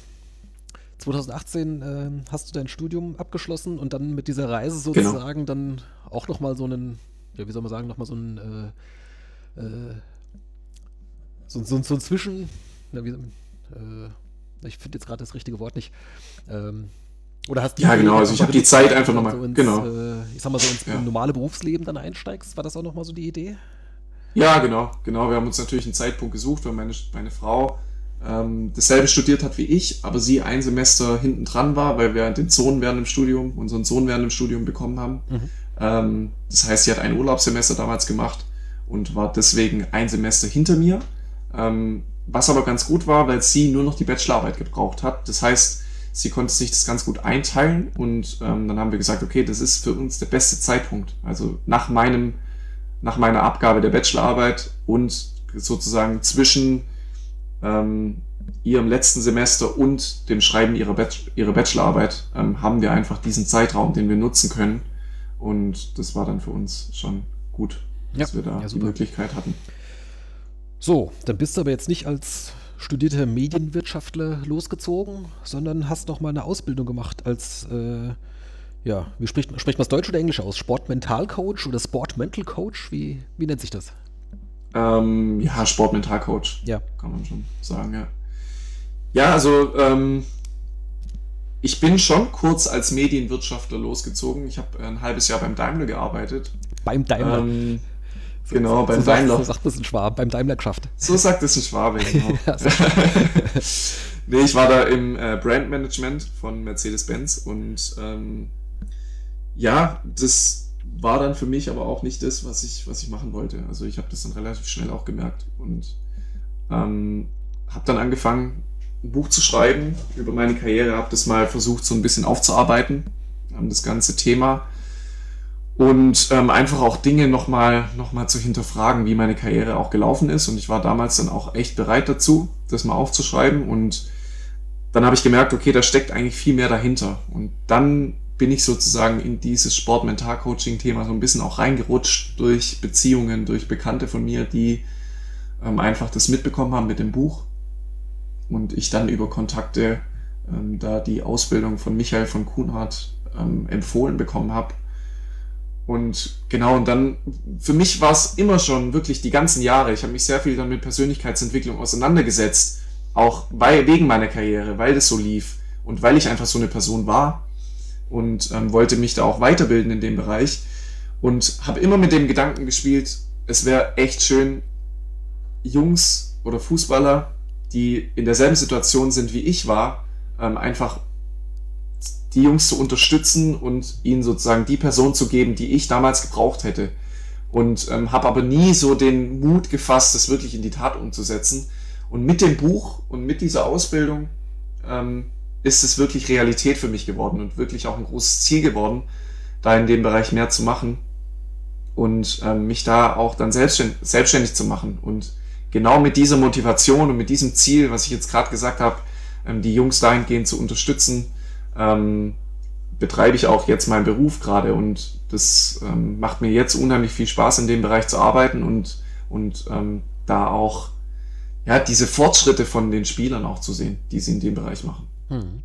2018 äh, hast du dein Studium abgeschlossen und dann mit dieser Reise genau. sozusagen genau. dann auch nochmal so einen, ja, wie soll man sagen, nochmal so einen, äh, äh, so, so, so ein Zwischen, na, wie, äh, ich finde jetzt gerade das richtige Wort nicht, ähm, oder hast du Ja, genau, also ich habe die Zeit einfach nochmal, so genau. Äh, ich sag mal so ins ja. normale Berufsleben dann einsteigst, war das auch nochmal so die Idee? Ja, genau, genau. Wir haben uns natürlich einen Zeitpunkt gesucht, weil meine, meine Frau ähm, dasselbe studiert hat wie ich, aber sie ein Semester hinten dran war, weil wir den Sohn während dem Studium, unseren Sohn während dem Studium bekommen haben. Mhm. Ähm, das heißt, sie hat ein Urlaubssemester damals gemacht und war deswegen ein Semester hinter mir. Ähm, was aber ganz gut war, weil sie nur noch die Bachelorarbeit gebraucht hat. Das heißt, sie konnte sich das ganz gut einteilen und ähm, dann haben wir gesagt, okay, das ist für uns der beste Zeitpunkt. Also nach meinem, nach meiner Abgabe der Bachelorarbeit und sozusagen zwischen ähm, ihrem letzten Semester und dem Schreiben ihrer, Bachelor, ihrer Bachelorarbeit ähm, haben wir einfach diesen Zeitraum, den wir nutzen können. Und das war dann für uns schon gut, dass ja, wir da ja, die Möglichkeit hatten. So, dann bist du aber jetzt nicht als studierter Medienwirtschaftler losgezogen, sondern hast noch mal eine Ausbildung gemacht als, äh, ja, wie spricht, spricht man es Deutsch oder Englisch aus? Sportmentalcoach oder Sportmental-Coach? Wie, wie nennt sich das? Ähm, ja, Sportmentalcoach. Ja. Kann man schon sagen, ja. Ja, also ähm, ich bin schon kurz als Medienwirtschaftler losgezogen. Ich habe ein halbes Jahr beim Daimler gearbeitet. Beim Daimler? Ähm, genau, beim so Daimler. Sagt, so sagt es ein Schwabe, beim Daimler geschafft. So sagt es ein Schwabe, genau. nee, ich war da im äh, Brandmanagement von Mercedes-Benz und ähm, ja, das war dann für mich aber auch nicht das, was ich, was ich machen wollte. Also ich habe das dann relativ schnell auch gemerkt und ähm, habe dann angefangen, ein Buch zu schreiben über meine Karriere, habe das mal versucht so ein bisschen aufzuarbeiten, ähm, das ganze Thema und ähm, einfach auch Dinge nochmal noch mal zu hinterfragen, wie meine Karriere auch gelaufen ist und ich war damals dann auch echt bereit dazu, das mal aufzuschreiben und dann habe ich gemerkt, okay, da steckt eigentlich viel mehr dahinter und dann bin ich sozusagen in dieses Sport-Mental-Coaching-Thema so ein bisschen auch reingerutscht durch Beziehungen, durch Bekannte von mir, die ähm, einfach das mitbekommen haben mit dem Buch. Und ich dann über Kontakte ähm, da die Ausbildung von Michael von Kuhnhardt ähm, empfohlen bekommen habe. Und genau, und dann, für mich war es immer schon wirklich die ganzen Jahre, ich habe mich sehr viel dann mit Persönlichkeitsentwicklung auseinandergesetzt, auch weil, wegen meiner Karriere, weil das so lief und weil ich einfach so eine Person war und ähm, wollte mich da auch weiterbilden in dem Bereich und habe immer mit dem Gedanken gespielt, es wäre echt schön, Jungs oder Fußballer, die in derselben Situation sind wie ich war, ähm, einfach die Jungs zu unterstützen und ihnen sozusagen die Person zu geben, die ich damals gebraucht hätte. Und ähm, habe aber nie so den Mut gefasst, das wirklich in die Tat umzusetzen. Und mit dem Buch und mit dieser Ausbildung ähm, ist es wirklich Realität für mich geworden und wirklich auch ein großes Ziel geworden, da in dem Bereich mehr zu machen und ähm, mich da auch dann selbstständig, selbstständig zu machen. Und genau mit dieser Motivation und mit diesem Ziel, was ich jetzt gerade gesagt habe, ähm, die Jungs dahingehend zu unterstützen, ähm, betreibe ich auch jetzt meinen Beruf gerade und das ähm, macht mir jetzt unheimlich viel Spaß, in dem Bereich zu arbeiten und, und ähm, da auch ja, diese Fortschritte von den Spielern auch zu sehen, die sie in dem Bereich machen. Hm.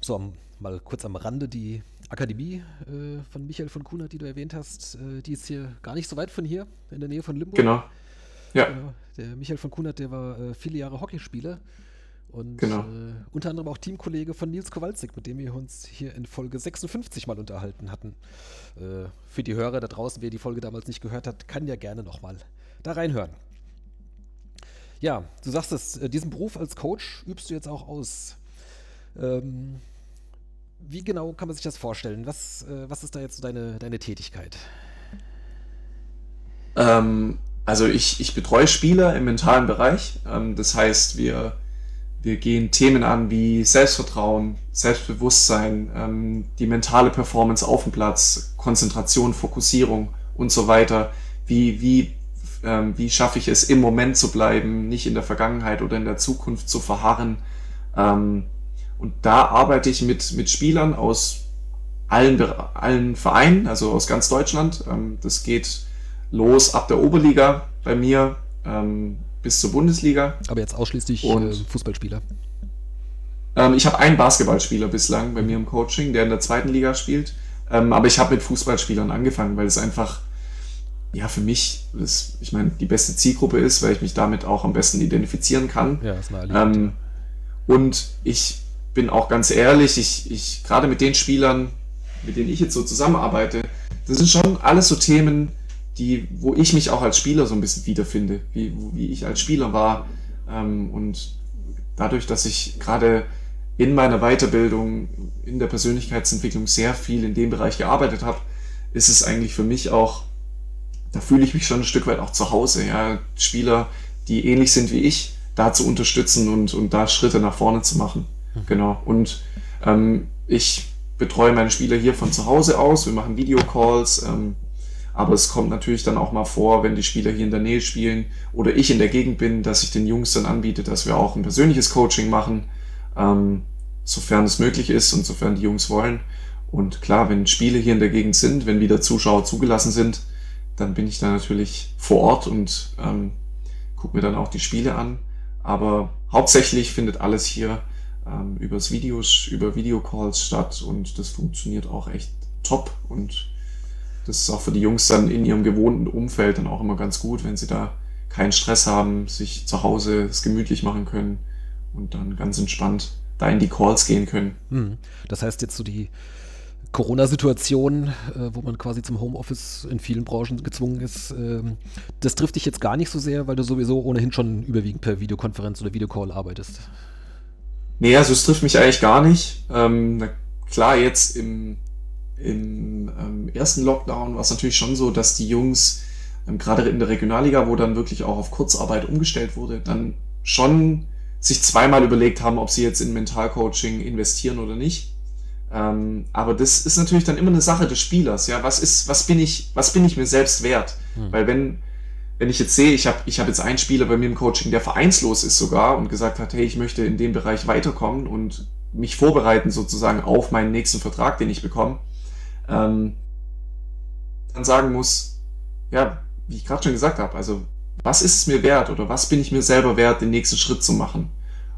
So, mal kurz am Rande die Akademie äh, von Michael von Kunert, die du erwähnt hast, äh, die ist hier gar nicht so weit von hier, in der Nähe von Limburg. Genau. Ja. Äh, der Michael von Kunert, der war äh, viele Jahre Hockeyspieler und genau. Äh, unter anderem auch Teamkollege von Nils Kowalczyk, mit dem wir uns hier in Folge 56 mal unterhalten hatten. Äh, für die Hörer da draußen, wer die Folge damals nicht gehört hat, kann ja gerne nochmal da reinhören. Ja, du sagst es, äh, diesen Beruf als Coach übst du jetzt auch aus. Ähm, wie genau kann man sich das vorstellen? Was, äh, was ist da jetzt so deine, deine Tätigkeit? Ähm, also ich, ich betreue Spieler im mentalen Bereich. Ähm, das heißt, wir wir gehen Themen an wie Selbstvertrauen, Selbstbewusstsein, ähm, die mentale Performance auf dem Platz, Konzentration, Fokussierung und so weiter. Wie, wie, ähm, wie schaffe ich es, im Moment zu bleiben, nicht in der Vergangenheit oder in der Zukunft zu verharren. Ähm, und da arbeite ich mit, mit Spielern aus allen, allen Vereinen, also aus ganz Deutschland. Ähm, das geht los ab der Oberliga bei mir ähm, bis zur Bundesliga. Aber jetzt ausschließlich und, äh, Fußballspieler. Ähm, ich habe einen Basketballspieler bislang bei mir im Coaching, der in der zweiten Liga spielt. Ähm, aber ich habe mit Fußballspielern angefangen, weil es einfach, ja, für mich, das, ich meine, die beste Zielgruppe ist, weil ich mich damit auch am besten identifizieren kann. Ja, ist naheliegend. Ähm, und ich bin auch ganz ehrlich, ich, ich gerade mit den Spielern, mit denen ich jetzt so zusammenarbeite, das sind schon alles so Themen, die, wo ich mich auch als Spieler so ein bisschen wiederfinde, wie, wie ich als Spieler war. Ähm, und dadurch, dass ich gerade in meiner Weiterbildung, in der Persönlichkeitsentwicklung sehr viel in dem Bereich gearbeitet habe, ist es eigentlich für mich auch, da fühle ich mich schon ein Stück weit auch zu Hause. Ja? Spieler, die ähnlich sind wie ich, da zu unterstützen und, und da Schritte nach vorne zu machen. Mhm. Genau. Und ähm, ich betreue meine Spieler hier von zu Hause aus. Wir machen Videocalls. Ähm, aber es kommt natürlich dann auch mal vor, wenn die Spieler hier in der Nähe spielen oder ich in der Gegend bin, dass ich den Jungs dann anbiete, dass wir auch ein persönliches Coaching machen, ähm, sofern es möglich ist und sofern die Jungs wollen. Und klar, wenn Spiele hier in der Gegend sind, wenn wieder Zuschauer zugelassen sind, dann bin ich da natürlich vor Ort und ähm, gucke mir dann auch die Spiele an. Aber hauptsächlich findet alles hier ähm, übers Videos, über Videocalls statt und das funktioniert auch echt top und das ist auch für die Jungs dann in ihrem gewohnten Umfeld dann auch immer ganz gut, wenn sie da keinen Stress haben, sich zu Hause es gemütlich machen können und dann ganz entspannt da in die Calls gehen können. Hm. Das heißt jetzt so die Corona-Situation, äh, wo man quasi zum Homeoffice in vielen Branchen gezwungen ist, äh, das trifft dich jetzt gar nicht so sehr, weil du sowieso ohnehin schon überwiegend per Videokonferenz oder Videocall arbeitest. Nee, also es trifft mich eigentlich gar nicht. Ähm, klar, jetzt im im ähm, ersten Lockdown war es natürlich schon so, dass die Jungs, ähm, gerade in der Regionalliga, wo dann wirklich auch auf Kurzarbeit umgestellt wurde, dann schon sich zweimal überlegt haben, ob sie jetzt in Mentalcoaching investieren oder nicht. Ähm, aber das ist natürlich dann immer eine Sache des Spielers. Ja, was ist, was bin ich, was bin ich mir selbst wert? Hm. Weil wenn, wenn ich jetzt sehe, ich habe ich hab jetzt einen Spieler bei mir im Coaching, der vereinslos ist sogar und gesagt hat, hey, ich möchte in dem Bereich weiterkommen und mich vorbereiten sozusagen auf meinen nächsten Vertrag, den ich bekomme, ähm, dann sagen muss, ja, wie ich gerade schon gesagt habe, also was ist es mir wert oder was bin ich mir selber wert, den nächsten Schritt zu machen?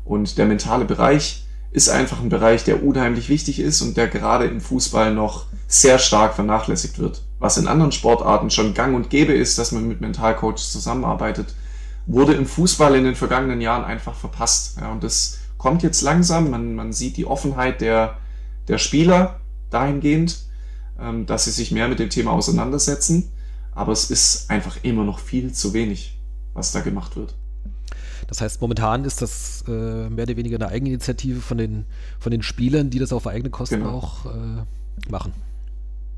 Und der mentale Bereich ist einfach ein Bereich, der unheimlich wichtig ist und der gerade im Fußball noch sehr stark vernachlässigt wird. Was in anderen Sportarten schon gang und gäbe ist, dass man mit Mentalcoaches zusammenarbeitet, wurde im Fußball in den vergangenen Jahren einfach verpasst. Ja, und das kommt jetzt langsam. Man, man sieht die Offenheit der, der Spieler dahingehend. Ähm, dass sie sich mehr mit dem Thema auseinandersetzen. Aber es ist einfach immer noch viel zu wenig, was da gemacht wird. Das heißt, momentan ist das äh, mehr oder weniger eine Eigeninitiative von den, von den Spielern, die das auf eigene Kosten genau. auch äh, machen.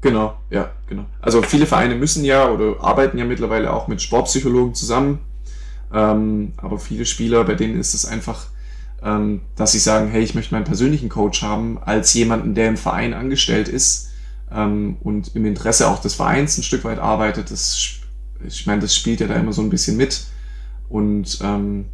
Genau, ja, genau. Also viele Vereine müssen ja oder arbeiten ja mittlerweile auch mit Sportpsychologen zusammen. Ähm, aber viele Spieler, bei denen ist es einfach, ähm, dass sie sagen, hey, ich möchte meinen persönlichen Coach haben, als jemanden, der im Verein angestellt ist ähm, und im Interesse auch des Vereins ein Stück weit arbeitet. Das, ich meine, das spielt ja da immer so ein bisschen mit. Und, ähm,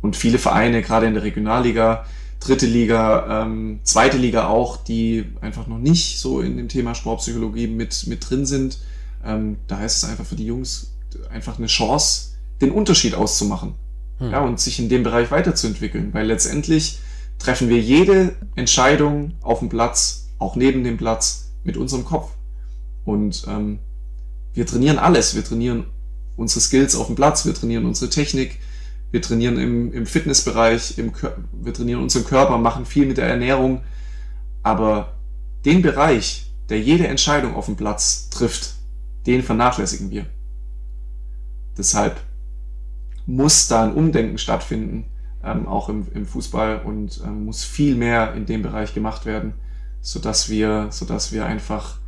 und viele Vereine, gerade in der Regionalliga, dritte Liga, ähm, zweite Liga auch, die einfach noch nicht so in dem Thema Sportpsychologie mit, mit drin sind, ähm, da ist es einfach für die Jungs einfach eine Chance, den Unterschied auszumachen. Hm. Ja, und sich in dem Bereich weiterzuentwickeln. Weil letztendlich treffen wir jede Entscheidung auf dem Platz, auch neben dem Platz, mit unserem Kopf. Und ähm, wir trainieren alles. Wir trainieren unsere Skills auf dem Platz, wir trainieren unsere Technik, wir trainieren im, im Fitnessbereich, im, wir trainieren unseren Körper, machen viel mit der Ernährung. Aber den Bereich, der jede Entscheidung auf dem Platz trifft, den vernachlässigen wir. Deshalb muss da ein Umdenken stattfinden, ähm, auch im, im Fußball und ähm, muss viel mehr in dem Bereich gemacht werden sodass wir, sodass wir einfach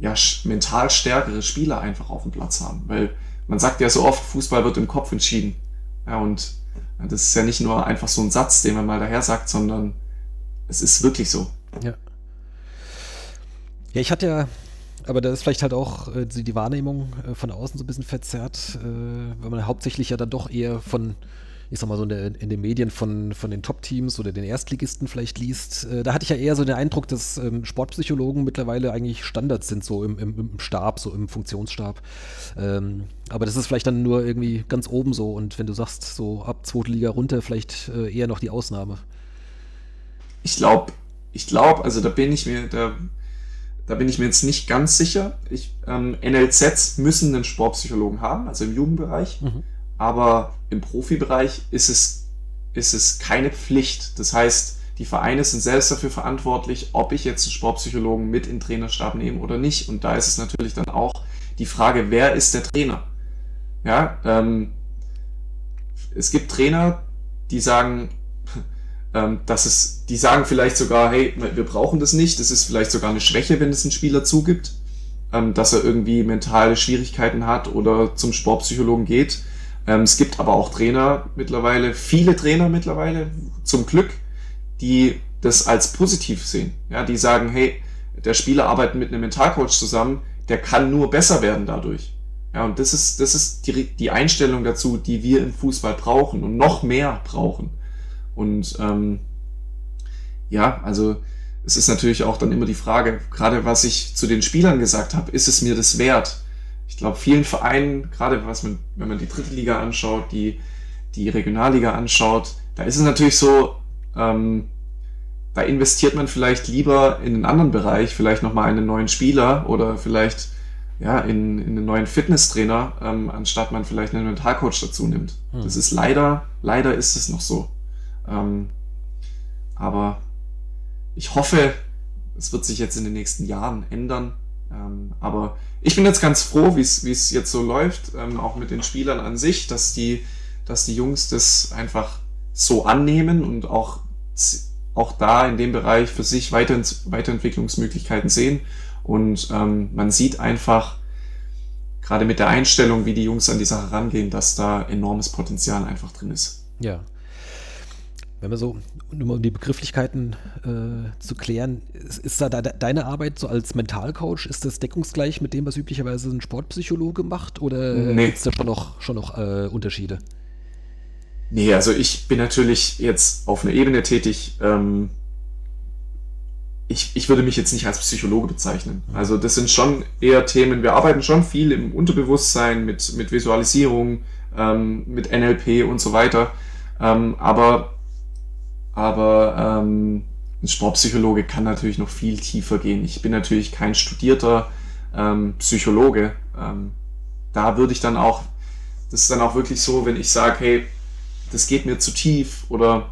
ja, mental stärkere Spieler einfach auf dem Platz haben. Weil man sagt ja so oft, Fußball wird im Kopf entschieden. Ja, und Das ist ja nicht nur einfach so ein Satz, den man mal daher sagt, sondern es ist wirklich so. Ja. Ja, ich hatte ja, aber da ist vielleicht halt auch äh, die Wahrnehmung äh, von außen so ein bisschen verzerrt, äh, weil man hauptsächlich ja dann doch eher von ich sag mal so in, der, in den Medien von, von den Top-Teams oder den Erstligisten vielleicht liest, äh, da hatte ich ja eher so den Eindruck, dass ähm, Sportpsychologen mittlerweile eigentlich Standards sind, so im, im, im Stab, so im Funktionsstab. Ähm, aber das ist vielleicht dann nur irgendwie ganz oben so und wenn du sagst, so ab zweite Liga runter, vielleicht äh, eher noch die Ausnahme. Ich glaube, ich glaube, also da bin ich mir, da, da bin ich mir jetzt nicht ganz sicher. Ich, ähm, NLZs müssen einen Sportpsychologen haben, also im Jugendbereich. Mhm aber im Profibereich ist es, ist es keine Pflicht. Das heißt, die Vereine sind selbst dafür verantwortlich, ob ich jetzt einen Sportpsychologen mit in den Trainerstab nehme oder nicht. Und da ist es natürlich dann auch die Frage, wer ist der Trainer? Ja, ähm, es gibt Trainer, die sagen, *laughs* ähm, dass es, die sagen vielleicht sogar, hey, wir brauchen das nicht. Das ist vielleicht sogar eine Schwäche, wenn es ein Spieler zugibt, ähm, dass er irgendwie mentale Schwierigkeiten hat oder zum Sportpsychologen geht. Ähm, es gibt aber auch Trainer mittlerweile, viele Trainer mittlerweile, zum Glück, die das als positiv sehen. Ja, die sagen, hey, der Spieler arbeitet mit einem Mentalcoach zusammen, der kann nur besser werden dadurch. Ja, und das ist, das ist die, die Einstellung dazu, die wir im Fußball brauchen und noch mehr brauchen. Und ähm, ja, also es ist natürlich auch dann immer die Frage, gerade was ich zu den Spielern gesagt habe, ist es mir das wert? Ich glaube, vielen Vereinen, gerade was man, wenn man die dritte Liga anschaut, die, die Regionalliga anschaut, da ist es natürlich so, ähm, da investiert man vielleicht lieber in einen anderen Bereich, vielleicht nochmal einen neuen Spieler oder vielleicht ja, in, in einen neuen Fitnesstrainer, ähm, anstatt man vielleicht einen Mentalcoach dazu nimmt. Hm. Das ist leider, leider ist es noch so. Ähm, aber ich hoffe, es wird sich jetzt in den nächsten Jahren ändern. Ähm, aber ich bin jetzt ganz froh, wie es jetzt so läuft, ähm, auch mit den Spielern an sich, dass die, dass die Jungs das einfach so annehmen und auch, auch da in dem Bereich für sich Weiterent Weiterentwicklungsmöglichkeiten sehen. Und ähm, man sieht einfach, gerade mit der Einstellung, wie die Jungs an die Sache rangehen, dass da enormes Potenzial einfach drin ist. Ja, wenn wir so, um die Begrifflichkeiten äh, zu klären, ist, ist da de deine Arbeit so als Mentalcoach, ist das deckungsgleich mit dem, was üblicherweise ein Sportpsychologe macht oder nee. gibt es da schon noch, schon noch äh, Unterschiede? Nee, also ich bin natürlich jetzt auf einer Ebene tätig, ähm, ich, ich würde mich jetzt nicht als Psychologe bezeichnen. Mhm. Also das sind schon eher Themen, wir arbeiten schon viel im Unterbewusstsein mit, mit Visualisierung, ähm, mit NLP und so weiter. Ähm, aber aber ähm, ein Sportpsychologe kann natürlich noch viel tiefer gehen. Ich bin natürlich kein studierter ähm, Psychologe. Ähm, da würde ich dann auch, das ist dann auch wirklich so, wenn ich sage, hey, das geht mir zu tief oder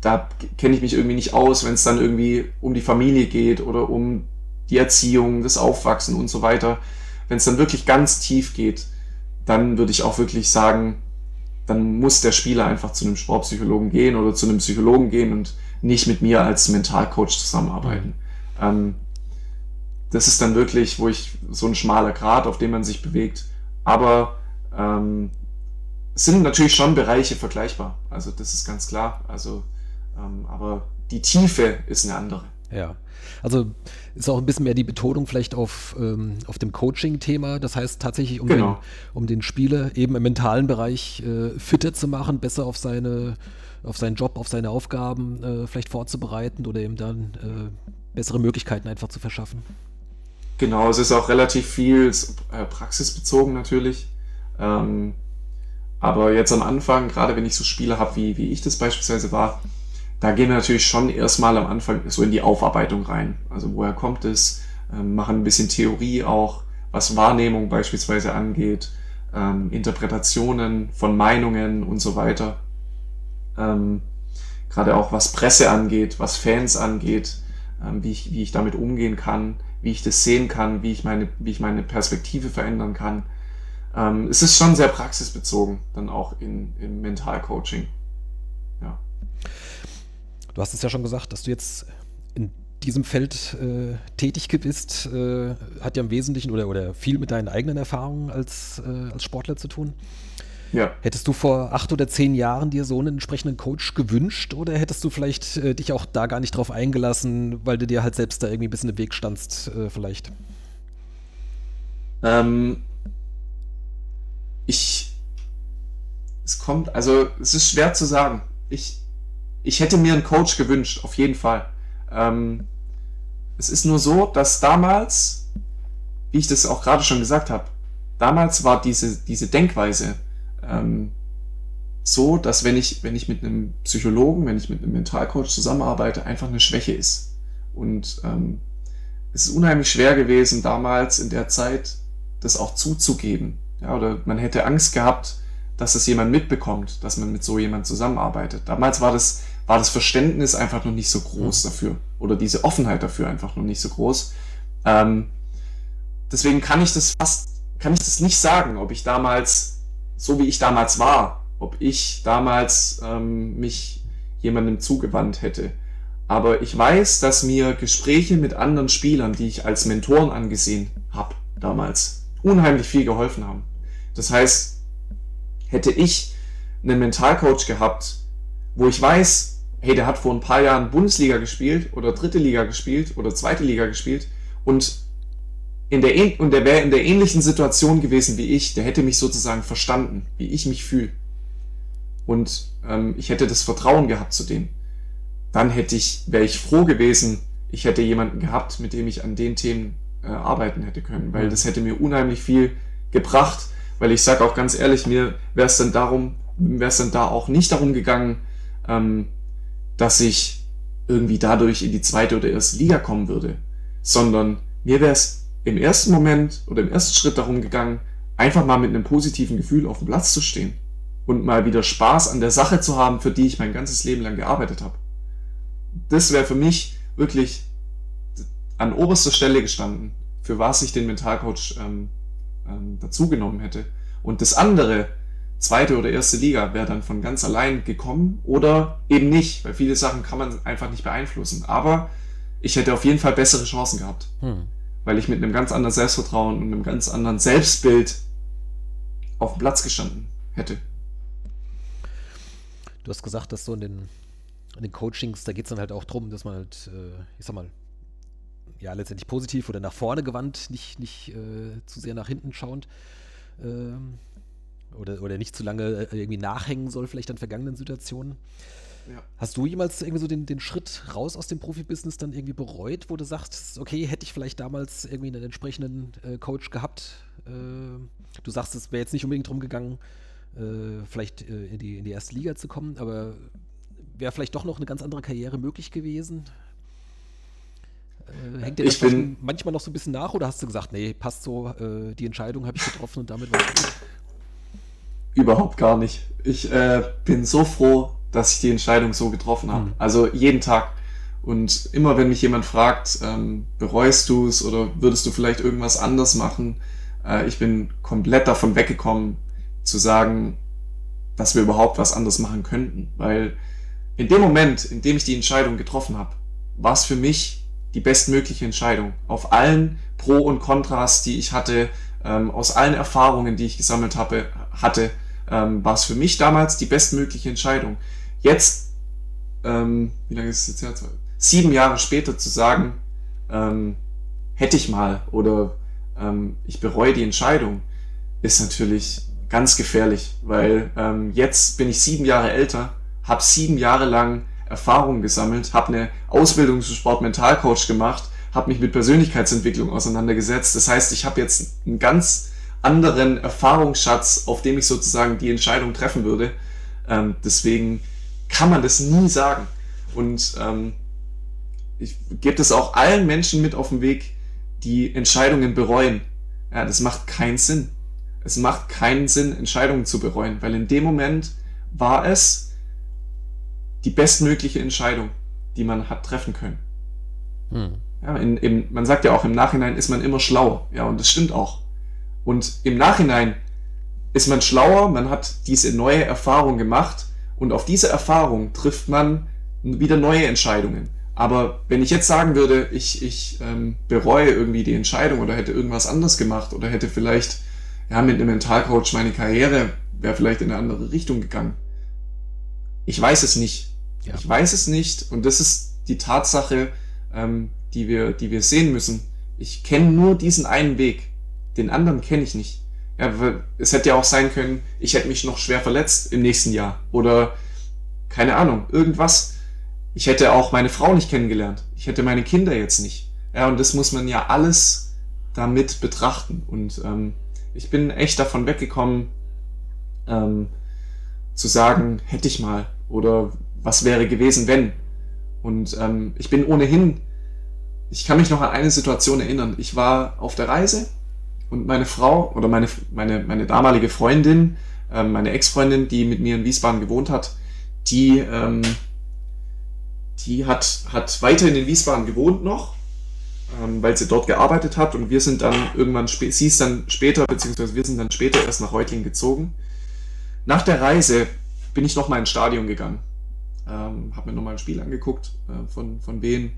da kenne ich mich irgendwie nicht aus, wenn es dann irgendwie um die Familie geht oder um die Erziehung, das Aufwachsen und so weiter. Wenn es dann wirklich ganz tief geht, dann würde ich auch wirklich sagen, dann muss der Spieler einfach zu einem Sportpsychologen gehen oder zu einem Psychologen gehen und nicht mit mir als Mentalcoach zusammenarbeiten. Ähm, das ist dann wirklich, wo ich so ein schmaler Grad, auf dem man sich bewegt. Aber ähm, es sind natürlich schon Bereiche vergleichbar. Also das ist ganz klar. Also, ähm, aber die Tiefe ist eine andere. Ja, also ist auch ein bisschen mehr die Betonung vielleicht auf, ähm, auf dem Coaching-Thema. Das heißt tatsächlich, um, genau. den, um den Spieler eben im mentalen Bereich äh, fitter zu machen, besser auf seine auf seinen Job, auf seine Aufgaben äh, vielleicht vorzubereiten oder ihm dann äh, bessere Möglichkeiten einfach zu verschaffen. Genau, es ist auch relativ viel äh, praxisbezogen natürlich. Ähm, aber jetzt am Anfang, gerade wenn ich so Spiele habe, wie, wie ich das beispielsweise war, da gehen wir natürlich schon erstmal am Anfang so in die Aufarbeitung rein. Also woher kommt es? Ähm, machen ein bisschen Theorie auch, was Wahrnehmung beispielsweise angeht, ähm, Interpretationen von Meinungen und so weiter. Ähm, Gerade auch was Presse angeht, was Fans angeht, ähm, wie, ich, wie ich damit umgehen kann, wie ich das sehen kann, wie ich meine, wie ich meine Perspektive verändern kann. Ähm, es ist schon sehr praxisbezogen, dann auch in, im Mentalcoaching. Ja. Du hast es ja schon gesagt, dass du jetzt in diesem Feld äh, tätig bist, äh, hat ja im Wesentlichen oder, oder viel mit deinen eigenen Erfahrungen als, äh, als Sportler zu tun. Ja. Hättest du vor acht oder zehn Jahren dir so einen entsprechenden Coach gewünscht oder hättest du vielleicht äh, dich auch da gar nicht drauf eingelassen, weil du dir halt selbst da irgendwie ein bisschen im Weg standst, äh, vielleicht? Ähm, ich. Es kommt, also es ist schwer zu sagen. Ich, ich hätte mir einen Coach gewünscht, auf jeden Fall. Ähm, es ist nur so, dass damals, wie ich das auch gerade schon gesagt habe, damals war diese, diese Denkweise ähm, so, dass wenn ich, wenn ich mit einem Psychologen, wenn ich mit einem Mentalcoach zusammenarbeite, einfach eine Schwäche ist. Und ähm, es ist unheimlich schwer gewesen, damals in der Zeit das auch zuzugeben. Ja, oder man hätte Angst gehabt, dass es jemand mitbekommt, dass man mit so jemand zusammenarbeitet. Damals war das, war das Verständnis einfach noch nicht so groß dafür. Oder diese Offenheit dafür einfach noch nicht so groß. Ähm, deswegen kann ich das fast, kann ich das nicht sagen, ob ich damals so wie ich damals war, ob ich damals ähm, mich jemandem zugewandt hätte. Aber ich weiß, dass mir Gespräche mit anderen Spielern, die ich als Mentoren angesehen habe damals, unheimlich viel geholfen haben. Das heißt, hätte ich einen Mentalcoach gehabt, wo ich weiß, hey, der hat vor ein paar Jahren Bundesliga gespielt oder dritte Liga gespielt oder zweite Liga gespielt und in der, und der wäre in der ähnlichen Situation gewesen wie ich, der hätte mich sozusagen verstanden, wie ich mich fühle. Und ähm, ich hätte das Vertrauen gehabt zu dem. Dann hätte ich, wäre ich froh gewesen, ich hätte jemanden gehabt, mit dem ich an den Themen äh, arbeiten hätte können, weil das hätte mir unheimlich viel gebracht, weil ich sage auch ganz ehrlich, mir wäre es dann darum, wäre es dann da auch nicht darum gegangen, ähm, dass ich irgendwie dadurch in die zweite oder erste Liga kommen würde, sondern mir wäre es im ersten Moment oder im ersten Schritt darum gegangen, einfach mal mit einem positiven Gefühl auf dem Platz zu stehen und mal wieder Spaß an der Sache zu haben, für die ich mein ganzes Leben lang gearbeitet habe. Das wäre für mich wirklich an oberster Stelle gestanden, für was ich den Mentalcoach ähm, ähm, dazugenommen hätte. Und das andere, zweite oder erste Liga, wäre dann von ganz allein gekommen oder eben nicht, weil viele Sachen kann man einfach nicht beeinflussen. Aber ich hätte auf jeden Fall bessere Chancen gehabt. Hm weil ich mit einem ganz anderen Selbstvertrauen und einem ganz anderen Selbstbild auf dem Platz gestanden hätte. Du hast gesagt, dass so in den, in den Coachings, da geht es dann halt auch darum, dass man halt, äh, ich sag mal, ja, letztendlich positiv oder nach vorne gewandt, nicht, nicht äh, zu sehr nach hinten schauend. Ähm, oder, oder nicht zu lange äh, irgendwie nachhängen soll, vielleicht an vergangenen Situationen. Ja. Hast du jemals irgendwie so den, den Schritt raus aus dem Profibusiness dann irgendwie bereut, wo du sagst, okay, hätte ich vielleicht damals irgendwie einen entsprechenden äh, Coach gehabt? Äh, du sagst, es wäre jetzt nicht unbedingt drum gegangen, äh, vielleicht äh, in, die, in die erste Liga zu kommen, aber wäre vielleicht doch noch eine ganz andere Karriere möglich gewesen? Äh, hängt dir das bin, manchmal noch so ein bisschen nach oder hast du gesagt, nee, passt so, die Entscheidung habe ich getroffen und damit war es gut? Überhaupt gar nicht. Ich bin so froh, dass ich die Entscheidung so getroffen habe. Mhm. Also jeden Tag. Und immer wenn mich jemand fragt, ähm, bereust du es oder würdest du vielleicht irgendwas anders machen, äh, ich bin komplett davon weggekommen zu sagen, dass wir überhaupt was anders machen könnten. Weil in dem Moment, in dem ich die Entscheidung getroffen habe, war es für mich die bestmögliche Entscheidung. Auf allen Pro und Kontras, die ich hatte, ähm, aus allen Erfahrungen, die ich gesammelt habe, hatte, ähm, war es für mich damals die bestmögliche Entscheidung jetzt, ähm, wie lange ist es jetzt her? Sieben Jahre später zu sagen, ähm, hätte ich mal oder ähm, ich bereue die Entscheidung, ist natürlich ganz gefährlich, weil ähm, jetzt bin ich sieben Jahre älter, habe sieben Jahre lang Erfahrung gesammelt, habe eine Ausbildung zum Sportmentalcoach gemacht, habe mich mit Persönlichkeitsentwicklung auseinandergesetzt. Das heißt, ich habe jetzt einen ganz anderen Erfahrungsschatz, auf dem ich sozusagen die Entscheidung treffen würde. Ähm, deswegen kann man das nie sagen. Und ähm, ich gebe das auch allen Menschen mit auf den Weg, die Entscheidungen bereuen. Ja, das macht keinen Sinn. Es macht keinen Sinn, Entscheidungen zu bereuen, weil in dem Moment war es die bestmögliche Entscheidung, die man hat treffen können. Hm. Ja, in, im, man sagt ja auch, im Nachhinein ist man immer schlauer. Ja, und das stimmt auch. Und im Nachhinein ist man schlauer, man hat diese neue Erfahrung gemacht und auf diese Erfahrung trifft man wieder neue Entscheidungen. Aber wenn ich jetzt sagen würde, ich, ich ähm, bereue irgendwie die Entscheidung oder hätte irgendwas anders gemacht oder hätte vielleicht ja, mit einem Mentalcoach meine Karriere wäre vielleicht in eine andere Richtung gegangen. Ich weiß es nicht. Ja. Ich weiß es nicht und das ist die Tatsache, ähm, die, wir, die wir sehen müssen. Ich kenne nur diesen einen Weg. Den anderen kenne ich nicht. Ja, es hätte ja auch sein können, ich hätte mich noch schwer verletzt im nächsten Jahr. Oder keine Ahnung, irgendwas. Ich hätte auch meine Frau nicht kennengelernt. Ich hätte meine Kinder jetzt nicht. Ja, und das muss man ja alles damit betrachten. Und ähm, ich bin echt davon weggekommen, ähm, zu sagen, hätte ich mal. Oder was wäre gewesen, wenn. Und ähm, ich bin ohnehin, ich kann mich noch an eine Situation erinnern. Ich war auf der Reise und meine Frau oder meine, meine, meine damalige Freundin, ähm, meine Ex-Freundin, die mit mir in Wiesbaden gewohnt hat, die, ähm, die hat, hat weiterhin in Wiesbaden gewohnt noch, ähm, weil sie dort gearbeitet hat und wir sind dann irgendwann, sie ist dann später, beziehungsweise wir sind dann später erst nach Reutlingen gezogen. Nach der Reise bin ich nochmal ins Stadion gegangen ähm, habe mir nochmal ein Spiel angeguckt äh, von, von Wien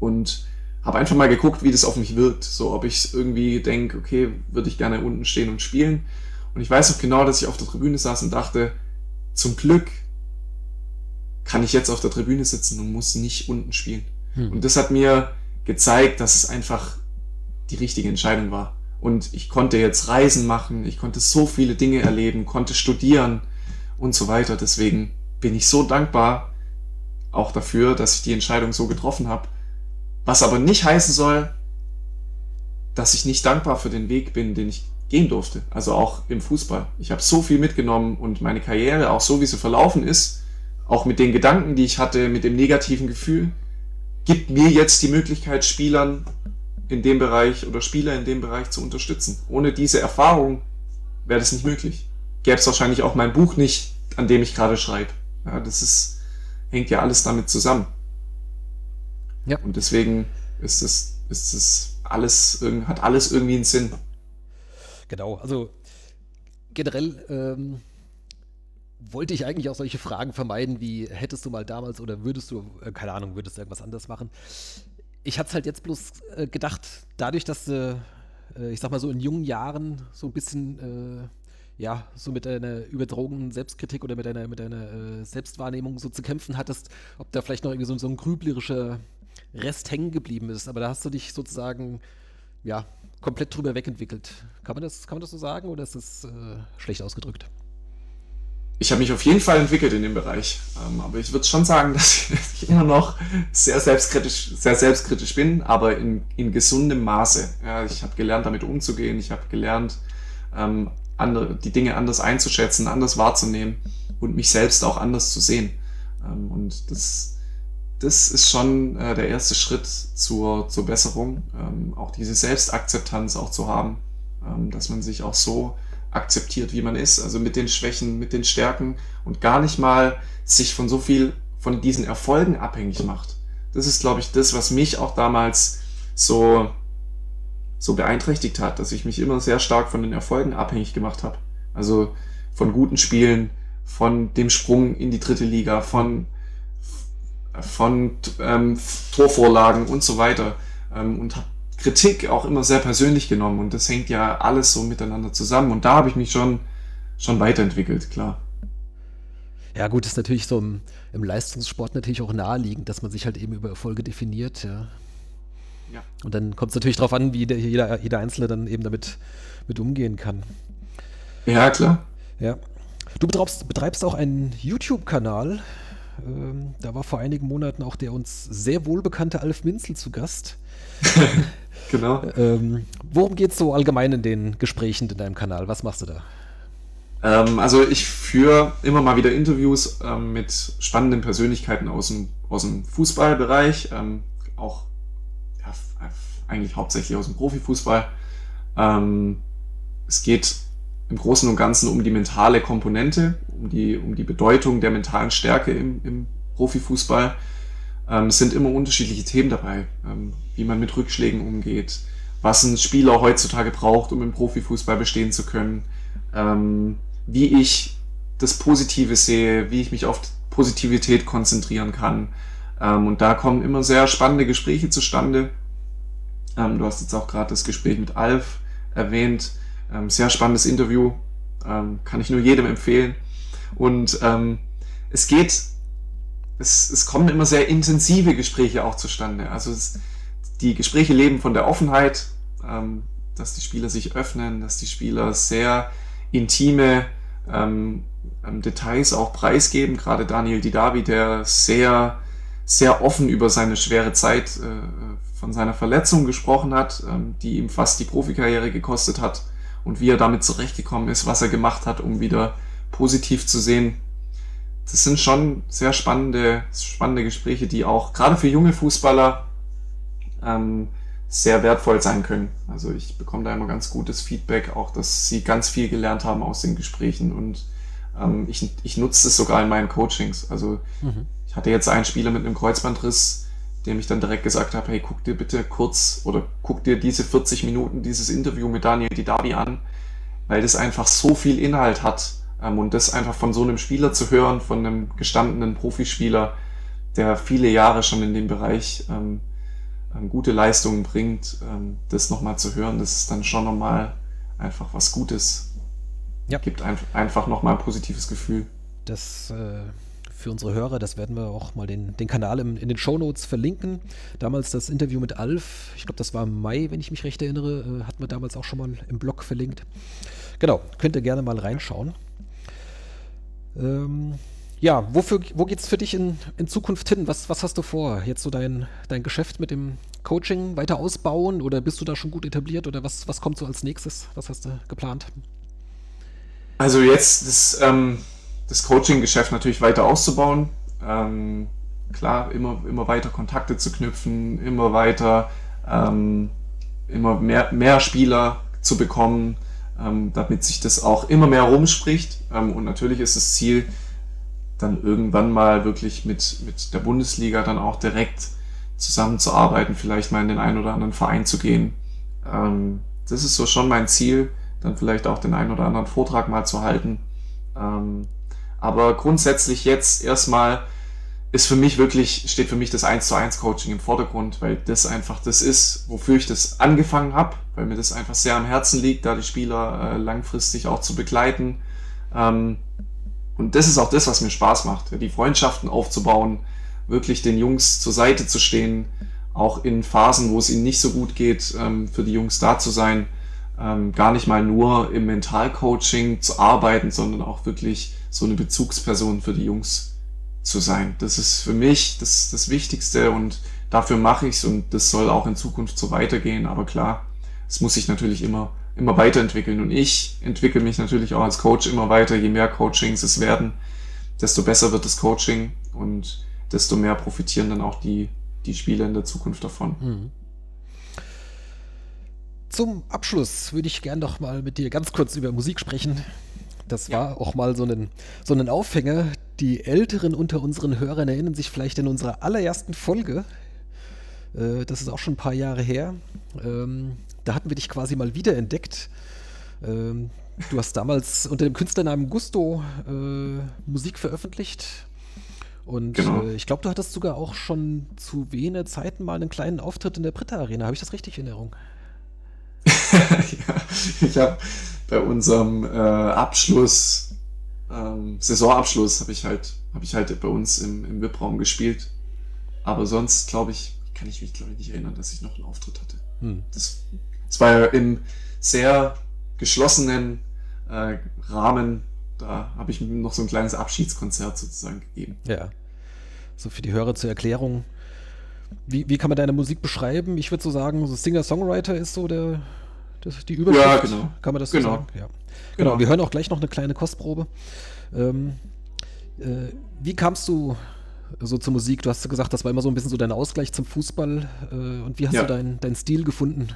und habe einfach mal geguckt, wie das auf mich wirkt. So, ob ich irgendwie denke, okay, würde ich gerne unten stehen und spielen. Und ich weiß noch genau, dass ich auf der Tribüne saß und dachte, zum Glück kann ich jetzt auf der Tribüne sitzen und muss nicht unten spielen. Hm. Und das hat mir gezeigt, dass es einfach die richtige Entscheidung war. Und ich konnte jetzt Reisen machen, ich konnte so viele Dinge erleben, konnte studieren und so weiter. Deswegen bin ich so dankbar auch dafür, dass ich die Entscheidung so getroffen habe. Was aber nicht heißen soll, dass ich nicht dankbar für den Weg bin, den ich gehen durfte. Also auch im Fußball. Ich habe so viel mitgenommen und meine Karriere, auch so wie sie verlaufen ist, auch mit den Gedanken, die ich hatte, mit dem negativen Gefühl, gibt mir jetzt die Möglichkeit, Spielern in dem Bereich oder Spieler in dem Bereich zu unterstützen. Ohne diese Erfahrung wäre das nicht möglich. Gäbe es wahrscheinlich auch mein Buch nicht, an dem ich gerade schreibe. Ja, das ist, hängt ja alles damit zusammen. Ja. Und deswegen ist es, ist es alles, hat alles irgendwie einen Sinn. Genau, also generell ähm, wollte ich eigentlich auch solche Fragen vermeiden, wie hättest du mal damals oder würdest du, äh, keine Ahnung, würdest du irgendwas anders machen. Ich hatte es halt jetzt bloß äh, gedacht, dadurch, dass du, äh, ich sag mal so in jungen Jahren so ein bisschen äh, ja, so mit deiner überdrogenen Selbstkritik oder mit deiner, mit deiner äh, Selbstwahrnehmung so zu kämpfen hattest, ob da vielleicht noch irgendwie so, so ein grüblerischer Rest hängen geblieben ist. Aber da hast du dich sozusagen, ja, komplett drüber wegentwickelt. Kann man das, kann man das so sagen oder ist das äh, schlecht ausgedrückt? Ich habe mich auf jeden Fall entwickelt in dem Bereich. Ähm, aber ich würde schon sagen, *laughs* dass ich immer noch sehr selbstkritisch, sehr selbstkritisch bin, aber in, in gesundem Maße. Ja, ich habe gelernt, damit umzugehen. Ich habe gelernt, ähm, andere, die Dinge anders einzuschätzen, anders wahrzunehmen und mich selbst auch anders zu sehen. Ähm, und das, das ist schon äh, der erste Schritt zur, zur Besserung, ähm, auch diese Selbstakzeptanz auch zu haben, ähm, dass man sich auch so akzeptiert, wie man ist, also mit den Schwächen, mit den Stärken und gar nicht mal sich von so viel von diesen Erfolgen abhängig macht. Das ist, glaube ich, das, was mich auch damals so so beeinträchtigt hat, dass ich mich immer sehr stark von den Erfolgen abhängig gemacht habe. Also von guten Spielen, von dem Sprung in die dritte Liga, von, von ähm, Torvorlagen und so weiter. Ähm, und habe Kritik auch immer sehr persönlich genommen. Und das hängt ja alles so miteinander zusammen. Und da habe ich mich schon, schon weiterentwickelt, klar. Ja, gut, ist natürlich so im, im Leistungssport natürlich auch naheliegend, dass man sich halt eben über Erfolge definiert, ja. Ja. Und dann kommt es natürlich darauf an, wie der, jeder, jeder Einzelne dann eben damit mit umgehen kann. Ja, klar. Ja. Du betreibst, betreibst auch einen YouTube-Kanal. Ähm, da war vor einigen Monaten auch der uns sehr wohlbekannte Alf Minzel zu Gast. *laughs* genau. Ähm, worum geht es so allgemein in den Gesprächen in deinem Kanal? Was machst du da? Ähm, also ich führe immer mal wieder Interviews ähm, mit spannenden Persönlichkeiten aus dem, aus dem Fußballbereich, ähm, auch eigentlich hauptsächlich aus dem Profifußball. Ähm, es geht im Großen und Ganzen um die mentale Komponente, um die, um die Bedeutung der mentalen Stärke im, im Profifußball. Ähm, sind immer unterschiedliche Themen dabei, ähm, wie man mit Rückschlägen umgeht, was ein Spieler heutzutage braucht, um im Profifußball bestehen zu können, ähm, wie ich das Positive sehe, wie ich mich auf Positivität konzentrieren kann. Ähm, und da kommen immer sehr spannende Gespräche zustande. Ähm, du hast jetzt auch gerade das Gespräch mit Alf erwähnt. Ähm, sehr spannendes Interview. Ähm, kann ich nur jedem empfehlen. Und ähm, es geht, es, es kommen immer sehr intensive Gespräche auch zustande. Also es, die Gespräche leben von der Offenheit, ähm, dass die Spieler sich öffnen, dass die Spieler sehr intime ähm, ähm, Details auch preisgeben. Gerade Daniel Didavi, der sehr, sehr offen über seine schwere Zeit äh, von seiner Verletzung gesprochen hat, ähm, die ihm fast die Profikarriere gekostet hat und wie er damit zurechtgekommen ist, was er gemacht hat, um wieder positiv zu sehen. Das sind schon sehr spannende, spannende Gespräche, die auch gerade für junge Fußballer ähm, sehr wertvoll sein können. Also ich bekomme da immer ganz gutes Feedback, auch dass sie ganz viel gelernt haben aus den Gesprächen und ähm, ich, ich nutze es sogar in meinen Coachings. Also mhm. ich hatte jetzt einen Spieler mit einem Kreuzbandriss, dem ich dann direkt gesagt habe, hey, guck dir bitte kurz oder guck dir diese 40 Minuten dieses Interview mit Daniel Didavi an, weil das einfach so viel Inhalt hat. Ähm, und das einfach von so einem Spieler zu hören, von einem gestandenen Profispieler, der viele Jahre schon in dem Bereich ähm, ähm, gute Leistungen bringt, ähm, das nochmal zu hören, das ist dann schon nochmal einfach was Gutes. Ja. Gibt ein, einfach nochmal ein positives Gefühl. Das äh, für unsere Hörer, das werden wir auch mal den, den Kanal im, in den Shownotes verlinken. Damals das Interview mit Alf, ich glaube, das war im Mai, wenn ich mich recht erinnere, äh, hatten wir damals auch schon mal im Blog verlinkt. Genau, könnt ihr gerne mal reinschauen. Ähm, ja, wofür, wo geht es für dich in, in Zukunft hin? Was, was hast du vor? Jetzt so dein, dein Geschäft mit dem Coaching weiter ausbauen oder bist du da schon gut etabliert oder was, was kommt so als nächstes? Was hast du geplant? Also jetzt das, ähm, das Coaching-Geschäft natürlich weiter auszubauen. Ähm, klar, immer, immer weiter Kontakte zu knüpfen, immer weiter, ähm, immer mehr, mehr Spieler zu bekommen, ähm, damit sich das auch immer mehr rumspricht. Ähm, und natürlich ist das Ziel, dann irgendwann mal wirklich mit, mit der Bundesliga dann auch direkt zusammenzuarbeiten, vielleicht mal in den einen oder anderen Verein zu gehen. Ähm, das ist so schon mein Ziel, dann vielleicht auch den einen oder anderen Vortrag mal zu halten. Ähm, aber grundsätzlich jetzt erstmal ist für mich wirklich, steht für mich das 1 zu 1 Coaching im Vordergrund, weil das einfach das ist, wofür ich das angefangen habe, weil mir das einfach sehr am Herzen liegt, da die Spieler äh, langfristig auch zu begleiten. Ähm, und das ist auch das, was mir Spaß macht, die Freundschaften aufzubauen, wirklich den Jungs zur Seite zu stehen, auch in Phasen, wo es ihnen nicht so gut geht, ähm, für die Jungs da zu sein, ähm, gar nicht mal nur im Mentalcoaching zu arbeiten, sondern auch wirklich so eine Bezugsperson für die Jungs zu sein. Das ist für mich das, das Wichtigste und dafür mache ich es und das soll auch in Zukunft so weitergehen. Aber klar, es muss sich natürlich immer immer weiterentwickeln. Und ich entwickle mich natürlich auch als Coach immer weiter. Je mehr Coachings es werden, desto besser wird das Coaching und desto mehr profitieren dann auch die, die Spieler in der Zukunft davon. Mhm. Zum Abschluss würde ich gern noch mal mit dir ganz kurz über Musik sprechen. Das war ja. auch mal so ein, so ein Aufhänger. Die Älteren unter unseren Hörern erinnern sich vielleicht in unserer allerersten Folge. Äh, das ist auch schon ein paar Jahre her. Ähm, da hatten wir dich quasi mal wiederentdeckt. Ähm, du hast damals unter dem Künstlernamen Gusto äh, Musik veröffentlicht. Und genau. äh, ich glaube, du hattest sogar auch schon zu Wiener Zeiten mal einen kleinen Auftritt in der Britta Arena. Habe ich das richtig in Erinnerung? Ja, *laughs* ich habe bei unserem äh, Abschluss, ähm, Saisonabschluss, habe ich halt, habe ich halt bei uns im, im VIP-Raum gespielt. Aber sonst, glaube ich, kann ich mich, glaube ich, nicht erinnern, dass ich noch einen Auftritt hatte. Hm. Das es war ja im sehr geschlossenen äh, Rahmen. Da habe ich noch so ein kleines Abschiedskonzert sozusagen gegeben. Ja. So für die Hörer zur Erklärung. Wie, wie kann man deine Musik beschreiben? Ich würde so sagen, so Singer-Songwriter ist so der, das, die Überschrift. Ja, genau. Kann man das so genau. sagen? Ja. Genau. genau. Wir hören auch gleich noch eine kleine Kostprobe. Ähm, äh, wie kamst du so zur Musik? Du hast gesagt, das war immer so ein bisschen so dein Ausgleich zum Fußball. Äh, und wie hast ja. du deinen dein Stil gefunden?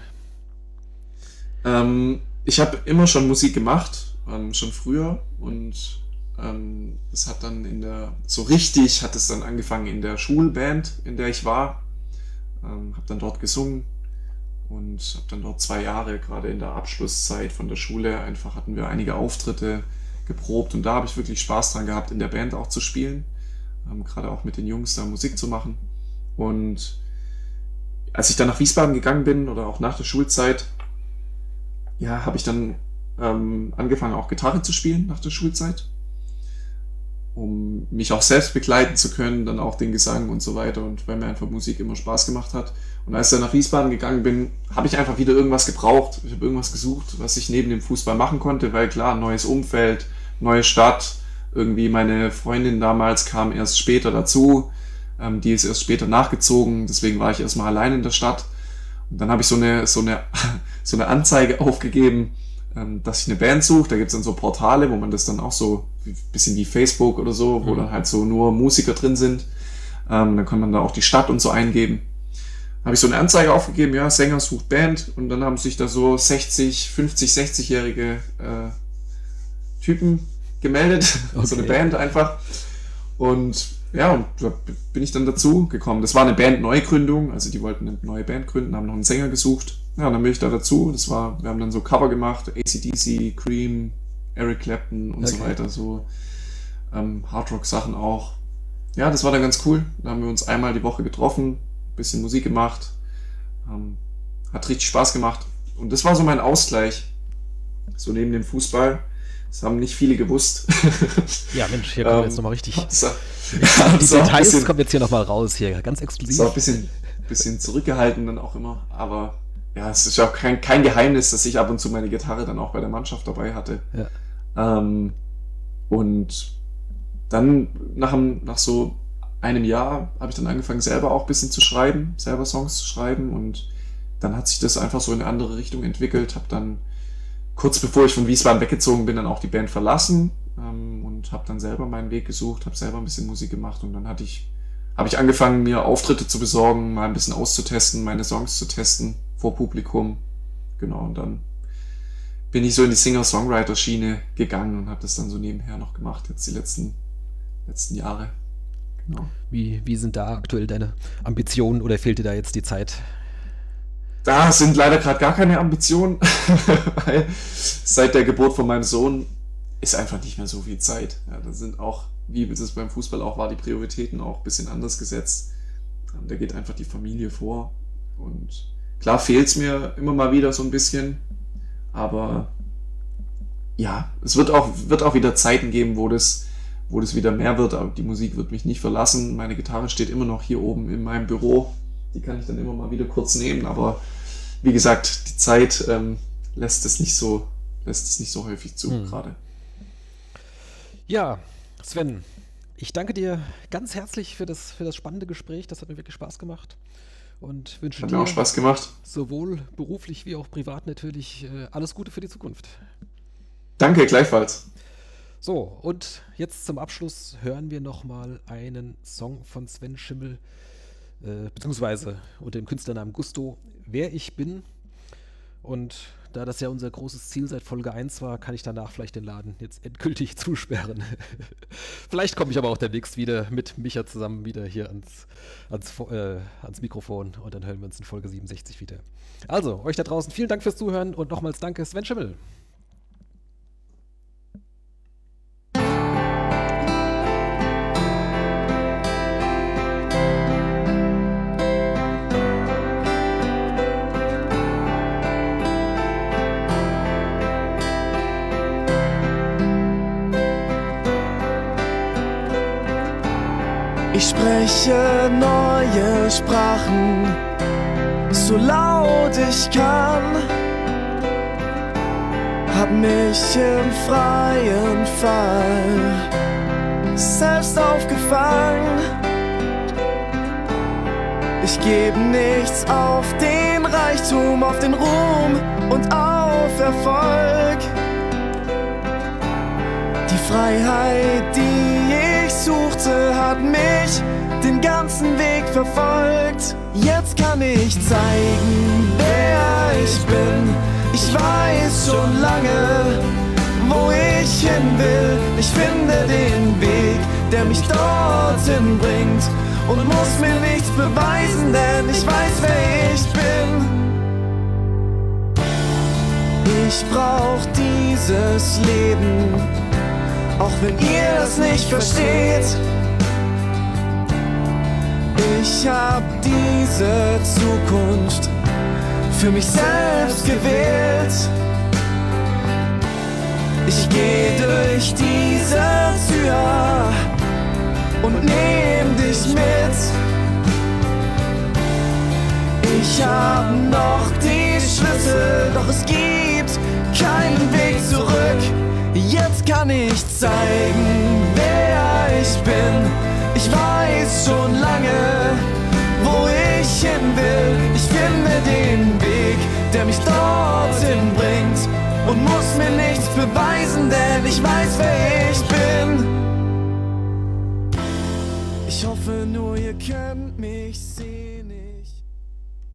Ähm, ich habe immer schon Musik gemacht, ähm, schon früher und ähm, das hat dann in der, so richtig hat es dann angefangen in der Schulband, in der ich war. Ähm, habe dann dort gesungen und habe dann dort zwei Jahre, gerade in der Abschlusszeit von der Schule, einfach hatten wir einige Auftritte geprobt und da habe ich wirklich Spaß dran gehabt, in der Band auch zu spielen, ähm, gerade auch mit den Jungs da Musik zu machen. Und als ich dann nach Wiesbaden gegangen bin oder auch nach der Schulzeit, ja, habe ich dann ähm, angefangen auch Gitarre zu spielen nach der Schulzeit, um mich auch selbst begleiten zu können, dann auch den Gesang und so weiter und weil mir einfach Musik immer Spaß gemacht hat. Und als ich dann nach Wiesbaden gegangen bin, habe ich einfach wieder irgendwas gebraucht. Ich habe irgendwas gesucht, was ich neben dem Fußball machen konnte, weil klar, neues Umfeld, neue Stadt, irgendwie meine Freundin damals kam erst später dazu, ähm, die ist erst später nachgezogen, deswegen war ich erstmal allein in der Stadt. Und dann habe ich so eine, so, eine, *laughs* so eine Anzeige aufgegeben, ähm, dass ich eine Band suche. Da gibt's dann so Portale, wo man das dann auch so, bisschen wie Facebook oder so, wo mhm. dann halt so nur Musiker drin sind. Ähm, dann kann man da auch die Stadt und so eingeben. Habe ich so eine Anzeige aufgegeben, ja, Sänger sucht Band und dann haben sich da so 60, 50, 60-jährige äh, Typen gemeldet, okay. *laughs* so eine Band einfach. Und ja, und da bin ich dann dazu gekommen. Das war eine Band-Neugründung, also die wollten eine neue Band gründen, haben noch einen Sänger gesucht. Ja, und dann bin ich da dazu. Das war, wir haben dann so Cover gemacht, ACDC, Cream, Eric Clapton und okay. so weiter, so ähm, Hardrock-Sachen auch. Ja, das war dann ganz cool. Da haben wir uns einmal die Woche getroffen, bisschen Musik gemacht, ähm, hat richtig Spaß gemacht. Und das war so mein Ausgleich, so neben dem Fußball. Das haben nicht viele gewusst. *laughs* Ja, Mensch, hier kommen wir jetzt nochmal richtig. *laughs* Das, *laughs* die Details bisschen, kommen jetzt hier nochmal raus, hier ganz exklusiv. War ein bisschen, bisschen zurückgehalten dann auch immer, aber ja, es ist ja auch kein, kein Geheimnis, dass ich ab und zu meine Gitarre dann auch bei der Mannschaft dabei hatte. Ja. Ähm, und dann nach, nach so einem Jahr habe ich dann angefangen, selber auch ein bisschen zu schreiben, selber Songs zu schreiben und dann hat sich das einfach so in eine andere Richtung entwickelt, habe dann kurz bevor ich von Wiesbaden weggezogen bin, dann auch die Band verlassen ähm, und habe dann selber meinen Weg gesucht, habe selber ein bisschen Musik gemacht und dann hatte ich, habe ich angefangen, mir Auftritte zu besorgen, mal ein bisschen auszutesten, meine Songs zu testen vor Publikum. Genau, und dann bin ich so in die Singer-Songwriter-Schiene gegangen und habe das dann so nebenher noch gemacht, jetzt die letzten, letzten Jahre. Genau. Wie, wie sind da aktuell deine Ambitionen oder fehlt dir da jetzt die Zeit? Da sind leider gerade gar keine Ambitionen, *laughs* weil seit der Geburt von meinem Sohn ist einfach nicht mehr so viel Zeit. Ja, da sind auch, wie es beim Fußball auch war, die Prioritäten auch ein bisschen anders gesetzt. Da geht einfach die Familie vor. Und klar fehlt es mir immer mal wieder so ein bisschen, aber ja, es wird auch, wird auch wieder Zeiten geben, wo das, wo das wieder mehr wird, aber die Musik wird mich nicht verlassen. Meine Gitarre steht immer noch hier oben in meinem Büro. Die kann ich dann immer mal wieder kurz nehmen, aber wie gesagt, die Zeit ähm, lässt es nicht so, lässt es nicht so häufig zu hm. gerade. Ja, Sven, ich danke dir ganz herzlich für das, für das spannende Gespräch. Das hat mir wirklich Spaß gemacht. Und wünsche hat dir mir auch Spaß gemacht. sowohl beruflich wie auch privat natürlich äh, alles Gute für die Zukunft. Danke, gleichfalls. So, und jetzt zum Abschluss hören wir nochmal einen Song von Sven Schimmel, äh, beziehungsweise unter dem Künstlernamen Gusto, Wer ich bin. Und da das ja unser großes Ziel seit Folge 1 war, kann ich danach vielleicht den Laden jetzt endgültig *laughs* zusperren. *laughs* vielleicht komme ich aber auch demnächst wieder mit Micha zusammen wieder hier ans, ans, äh, ans Mikrofon und dann hören wir uns in Folge 67 wieder. Also, euch da draußen vielen Dank fürs Zuhören und nochmals danke, Sven Schimmel. Spreche neue Sprachen, so laut ich kann. Hab mich im freien Fall selbst aufgefangen. Ich gebe nichts auf den Reichtum, auf den Ruhm und auf Erfolg. Die Freiheit, die ich suchte, hat mich den ganzen Weg verfolgt. Jetzt kann ich zeigen, wer ich bin. Ich weiß schon lange, wo ich hin will. Ich finde den Weg, der mich dorthin bringt. Und muss mir nichts beweisen, denn ich weiß, wer ich bin. Ich brauch dieses Leben auch wenn ihr das nicht versteht. Ich hab diese Zukunft für mich selbst gewählt. Ich geh durch diese Tür und nehm dich mit. Ich hab noch die Schlüssel, doch es gibt keinen Weg zurück. Jetzt kann ich zeigen, wer ich bin. Ich weiß schon lange, wo ich hin will. Ich finde den Weg, der mich dorthin bringt. Und muss mir nichts beweisen, denn ich weiß, wer ich bin. Ich hoffe nur, ihr könnt mich sehen.